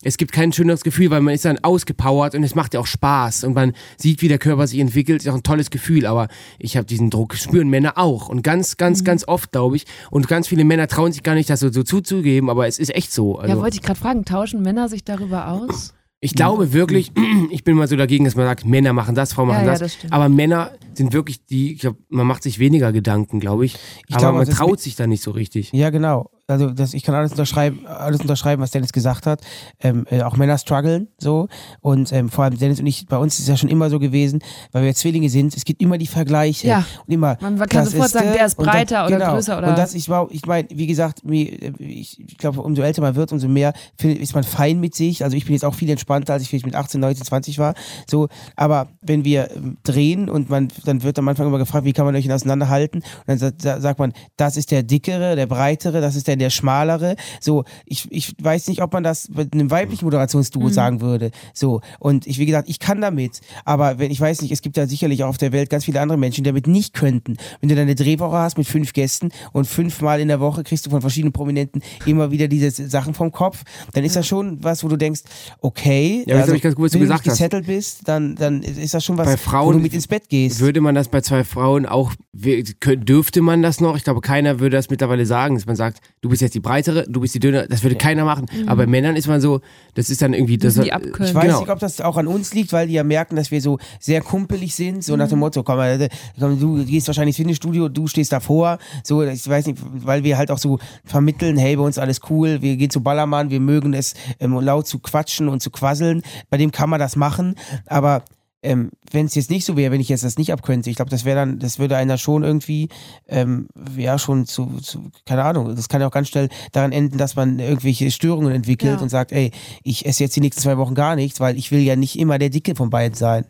es gibt kein schöneres Gefühl, weil man ist dann ausgepowert und es macht ja auch Spaß und man sieht, wie der Körper sich entwickelt, ist auch ein tolles Gefühl, aber ich habe diesen Druck, spüren Männer auch und ganz, ganz, ganz oft, glaube ich, und ganz viele Männer trauen sich gar nicht, das so, so zuzugeben, aber es ist echt so. Also, ja, wollte ich gerade fragen, tauschen Männer sich darüber aus? ich glaube wirklich, [CLEARS THROAT] ich bin mal so dagegen, dass man sagt, Männer machen das, Frauen Ja, machen ja, das, das stimmt. aber Männer sind wirklich die, ich glaube, man macht sich weniger Gedanken, glaube ich, Ich aber glaube, man das traut sich da nicht so richtig. Ja, genau. Also das, ich kann alles unterschreiben, alles unterschreiben, was Dennis gesagt hat. Ähm, äh, auch Männer strugglen so. Und ähm, vor allem Dennis und ich, bei uns ist es ja schon immer so gewesen, weil wir Zwillinge sind, es gibt immer die Vergleiche. Ja. Und immer. Man kann sofort Klassiste sagen, der ist breiter oder genau. größer oder- Und das, ich, war- ich meine, wie gesagt, äh, ich, ich glaube, umso älter man wird, umso mehr find- ist man fein mit sich. Also ich bin jetzt auch viel entspannter, als ich vielleicht mit 18, 19, 20 war. So, aber wenn wir ähm, drehen und man, dann wird am Anfang immer gefragt, wie kann man euch auseinanderhalten? Und dann sa- sa- sagt man, das ist der dickere, der breitere, das ist der, der schmalere. So, ich, ich weiß nicht, ob man das mit einem weiblichen Moderationsduo Mhm. sagen würde. So, und ich, wie gesagt, ich kann damit. Aber wenn, ich weiß nicht, es gibt da sicherlich auch auf der Welt ganz viele andere Menschen, die damit nicht könnten. Wenn du deine Drehwoche hast mit fünf Gästen und fünfmal in der Woche kriegst du von verschiedenen Prominenten immer wieder diese Sachen vom Kopf, dann ist das schon was, wo du denkst, okay, Ja, hab ich ganz gut, was du wenn gesagt du hast. gesettelt bist, dann, dann ist das schon was, bei wo Frauen du mit ins Bett gehst. Würde man das bei zwei Frauen auch, dürfte man das noch? Ich glaube, keiner würde das mittlerweile sagen, dass man sagt, du bist jetzt die breitere, du bist die dünne. Das würde keiner machen. Mhm. Aber bei Männern ist man so, das ist dann irgendwie, das, Ich weiß genau. nicht, ob das auch an uns liegt, weil die ja merken, dass wir so sehr kumpelig sind, so nach dem Motto, komm mal, äh, komm, du gehst wahrscheinlich ins Fitnessstudio, du stehst davor, so, ich weiß nicht, weil wir halt auch so vermitteln, hey, bei uns alles cool, wir gehen zu Ballermann, wir mögen es ähm, laut zu quatschen und zu quasseln, bei dem kann man das machen, aber ähm, wenn es jetzt nicht so wäre, wenn ich jetzt das nicht abkönnte, ich glaube, das wäre dann, das würde einer schon irgendwie, ähm, ja, schon zu, zu, keine Ahnung, das kann ja auch ganz schnell daran enden, dass man irgendwelche Störungen entwickelt Ja. und sagt, ey, ich esse jetzt die nächsten zwei Wochen gar nichts, weil ich will ja nicht immer der Dicke von beiden sein.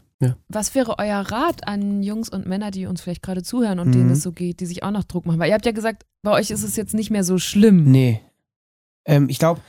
Was wäre euer Rat an Jungs und Männer, die uns vielleicht gerade zuhören und Mhm. denen es so geht, die sich auch noch Druck machen? Weil ihr habt ja gesagt, bei euch ist es jetzt nicht mehr so schlimm. Nee. Ähm, ich glaube,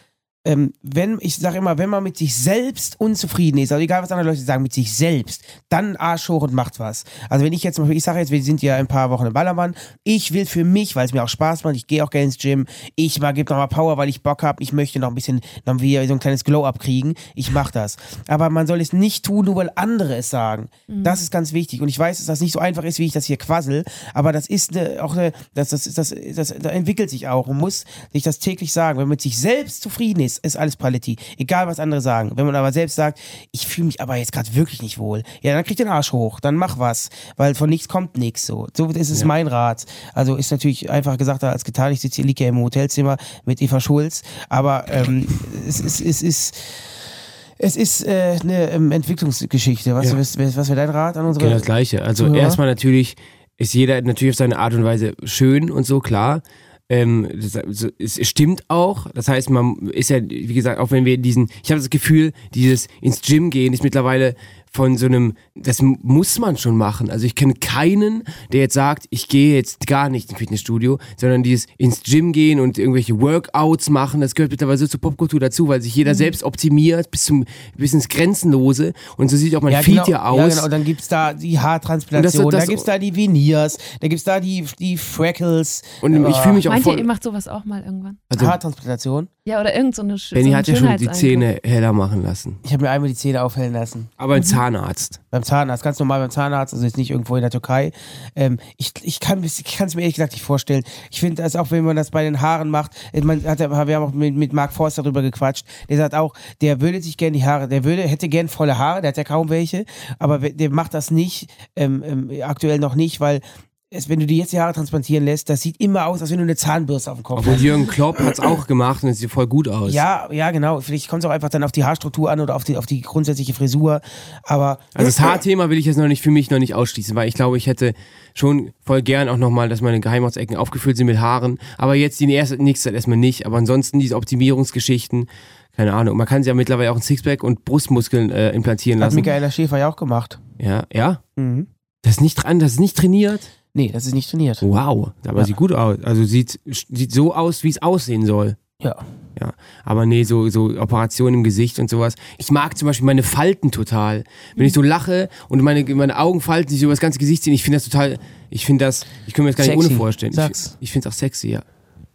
ähm, wenn, ich sage immer, wenn man mit sich selbst unzufrieden ist, also egal was andere Leute sagen, mit sich selbst, dann Arsch hoch und macht was. Also wenn ich jetzt ich sage jetzt, wir sind ja ein paar Wochen im Ballermann, ich will für mich, weil es mir auch Spaß macht, ich gehe auch gerne ins Gym, ich mal, gebe nochmal Power, weil ich Bock habe, ich möchte noch ein bisschen, noch wieder so ein kleines Glow-Up kriegen, ich mache das. Aber man soll es nicht tun, nur weil andere es sagen. Mhm. Das ist ganz wichtig. Und ich weiß, dass das nicht so einfach ist, wie ich das hier quassel, aber das ist eine, auch eine, das, das, das, das, das entwickelt sich auch und muss sich das täglich sagen. Wenn man mit sich selbst zufrieden ist, ist alles Paletti. Egal, was andere sagen. Wenn man aber selbst sagt, ich fühle mich aber jetzt gerade wirklich nicht wohl, ja, dann krieg den Arsch hoch, dann mach was, weil von nichts kommt nichts. So, so ist es Ja. mein Rat. Also ist natürlich einfacher gesagt als getan. Ich sitze hier, liege ja im Hotelzimmer mit Eva Schulz, aber ähm, [LAUGHS] es ist, es ist es ist äh, eine ähm, Entwicklungsgeschichte. Was, Ja. was, was wäre dein Rat an unsere Genau das Gleiche. Also Zuhörer? erstmal natürlich ist jeder natürlich auf seine Art und Weise schön und so, klar. Ähm, das, also, es stimmt auch. Das heißt, man ist ja, wie gesagt, auch wenn wir diesen, ich habe das Gefühl, dieses ins Gym gehen ist mittlerweile von so einem, das muss man schon machen. Also ich kenne keinen, der jetzt sagt, ich gehe jetzt gar nicht ins Fitnessstudio, sondern dieses ins Gym gehen und irgendwelche Workouts machen, das gehört mittlerweile so zur Popkultur dazu, weil sich jeder Mhm. selbst optimiert bis zum bis ins Grenzenlose und so sieht auch mein Feed genau, ja aus. Ja, genau. Und dann gibt's da die Haartransplantation, Und das- das- da gibt's da die Veneers, da gibt's da die, die Freckles. Und ich fühle mich auch Meint voll- ihr, ihr macht sowas auch mal irgendwann? Also- Haartransplantation? Ja, oder irgend so eine Benny so ein hat ja schon die. Zähne heller machen lassen. Ich habe mir einmal die Zähne aufhellen lassen. Aber beim Zahnarzt. Beim Zahnarzt, ganz normal beim Zahnarzt, also jetzt nicht irgendwo in der Türkei. Ähm, ich ich kann es mir ehrlich gesagt nicht vorstellen. Ich finde das auch, wenn man das bei den Haaren macht, äh, man hat, wir haben auch mit, mit Mark Forster darüber gequatscht, der sagt auch, der würde sich gerne die Haare, der würde, hätte gern volle Haare, der hat ja kaum welche, aber der macht das nicht, ähm, ähm, aktuell noch nicht, weil es, wenn du dir jetzt die Haare transplantieren lässt, das sieht immer aus, als wenn du eine Zahnbürste auf dem Kopf Obwohl hast. Jürgen Klopp hat es auch gemacht und es sieht voll gut aus. Ja, ja, genau. Vielleicht kommt es auch einfach dann auf die Haarstruktur an oder auf die, auf die grundsätzliche Frisur. Aber Also das Haarthema will ich jetzt noch nicht für mich noch nicht ausschließen, weil ich glaube, ich hätte schon voll gern auch nochmal, dass meine Geheimratsecken aufgefüllt sind mit Haaren. Aber jetzt die erste, nächste Zeit erstmal nicht. Aber ansonsten diese Optimierungsgeschichten, keine Ahnung. Man kann sich ja mittlerweile auch ein Sixpack und Brustmuskeln äh, implantieren hat lassen. Michaela Schäfer ja auch gemacht. Ja, ja. Mhm. Das ist nicht dran, das ist nicht trainiert. Nee, das ist nicht trainiert. Wow, aber Ja. sieht gut aus. Also sieht, sieht so aus, wie es aussehen soll. Ja. Ja, aber nee, so, so Operationen im Gesicht und sowas. Ich mag zum Beispiel meine Falten total. Wenn ich so lache und meine, meine Augenfalten sich über das ganze Gesicht ziehen, ich finde das total, ich finde das, ich kann mir das gar nicht Sexy. ohne vorstellen. Sag's. Ich, ich finde es auch sexy, ja.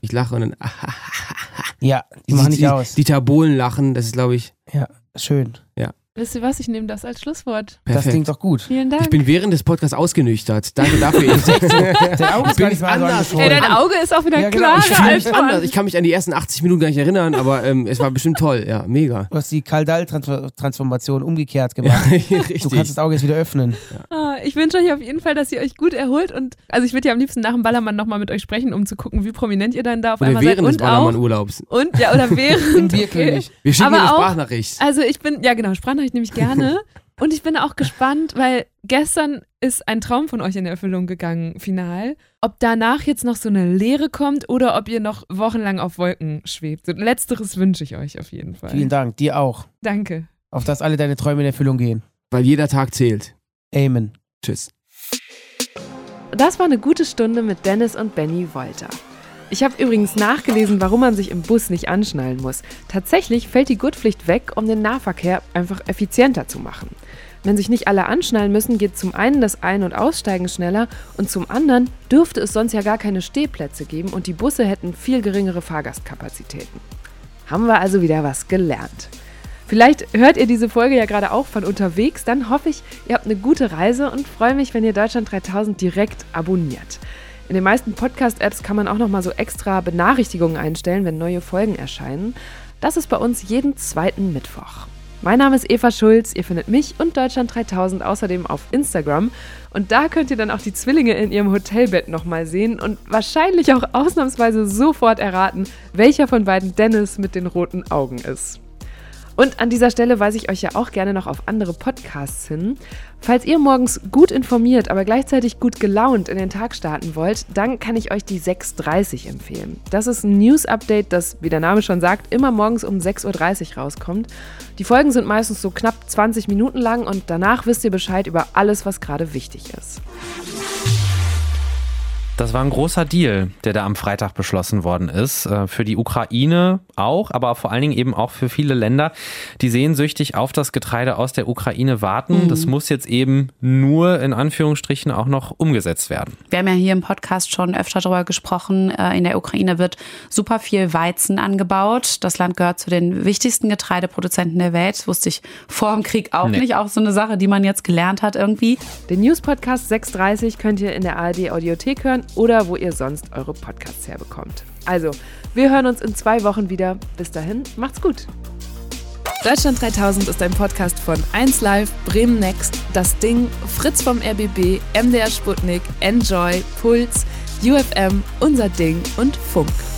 Ich lache und dann, [LAUGHS] Ja, die machen nicht die, aus. Die Tabolen lachen, das ist, glaube ich, Ja, schön. ja. Wisst ihr was? Ich nehme das als Schlusswort. Perfekt. Das klingt doch gut. Vielen Dank. Ich bin während des Podcasts ausgenüchtert. Danke dafür. Ich, [LAUGHS] Dein Auge ist bin gar so anders. angeschwollen. Ey, dein Auge ist auch wieder Ja, genau. klarer ich fühle als mich anders. vorhin. Ich kann mich an die ersten 80 Minuten gar nicht erinnern, aber ähm, es war bestimmt toll. Ja, mega. Du hast die Kaldal-Transformation umgekehrt gemacht. [LAUGHS] Du kannst das Auge jetzt wieder öffnen. Ah, Ich wünsche euch auf jeden Fall, dass ihr euch gut erholt und also ich würde ja am liebsten nach dem Ballermann nochmal mit euch sprechen, um zu gucken, wie prominent ihr dann da auf Oder einmal während seid. des Und auch, Ballermann-Urlaubs. und ja, oder [LAUGHS] während. Bierkönig. Wir schicken Aber eine auch- Sprachnachricht. Also ich bin, ja genau, Sprachnachricht nehme ich gerne. [LAUGHS] Und ich bin auch gespannt, weil gestern ist ein Traum von euch in Erfüllung gegangen, final. Ob danach jetzt noch so eine Leere kommt oder ob ihr noch wochenlang auf Wolken schwebt. Letzteres wünsche ich euch auf jeden Fall. Vielen Dank. Dir auch. Danke. Auf dass alle deine Träume in Erfüllung gehen. Weil jeder Tag zählt. Amen. Tschüss. Das war eine gute Stunde mit Dennis und Benny Wolter. Ich habe übrigens nachgelesen, warum man sich im Bus nicht anschnallen muss. Tatsächlich fällt die Gurtpflicht weg, um den Nahverkehr einfach effizienter zu machen. Wenn sich nicht alle anschnallen müssen, geht zum einen das Ein- und Aussteigen schneller und zum anderen dürfte es sonst ja gar keine Stehplätze geben und die Busse hätten viel geringere Fahrgastkapazitäten. Haben wir also wieder was gelernt. Vielleicht hört ihr diese Folge ja gerade auch von unterwegs, dann hoffe ich, ihr habt eine gute Reise und freue mich, wenn ihr Deutschland 3000 direkt abonniert. In den meisten Podcast-Apps kann man auch noch mal so extra Benachrichtigungen einstellen, wenn neue Folgen erscheinen. Das ist bei uns jeden zweiten Mittwoch. Mein Name ist Eva Schulz, ihr findet mich und Deutschland 3000 außerdem auf Instagram und da könnt ihr dann auch die Zwillinge in ihrem Hotelbett nochmal sehen und wahrscheinlich auch ausnahmsweise sofort erraten, welcher von beiden Dennis mit den roten Augen ist. Und an dieser Stelle weise ich euch ja auch gerne noch auf andere Podcasts hin. Falls ihr morgens gut informiert, aber gleichzeitig gut gelaunt in den Tag starten wollt, dann kann ich euch die 6.30 empfehlen. Das ist ein News-Update, das, wie der Name schon sagt, immer morgens um 6.30 Uhr rauskommt. Die Folgen sind meistens so knapp 20 Minuten lang und danach wisst ihr Bescheid über alles, was gerade wichtig ist. Das war ein großer Deal, der da am Freitag beschlossen worden ist. Äh, Für die Ukraine auch, aber vor allen Dingen eben auch für viele Länder, die sehnsüchtig auf das Getreide aus der Ukraine warten. Mhm. Das muss jetzt eben nur in Anführungsstrichen auch noch umgesetzt werden. Wir haben ja hier im Podcast schon öfter darüber gesprochen. Äh, In der Ukraine wird super viel Weizen angebaut. Das Land gehört zu den wichtigsten Getreideproduzenten der Welt. Das wusste ich vor dem Krieg auch Nee. nicht. Auch so eine Sache, die man jetzt gelernt hat irgendwie. Den News-Podcast 630 könnt ihr in der ARD-Audiothek hören oder wo ihr sonst eure Podcasts herbekommt. Also, wir hören uns in zwei Wochen wieder. Bis dahin, macht's gut. Deutschland 3000 ist ein Podcast von 1Live, Bremen Next, Das Ding, Fritz vom RBB, MDR Sputnik, Enjoy, Puls, UFM, Unser Ding und Funk.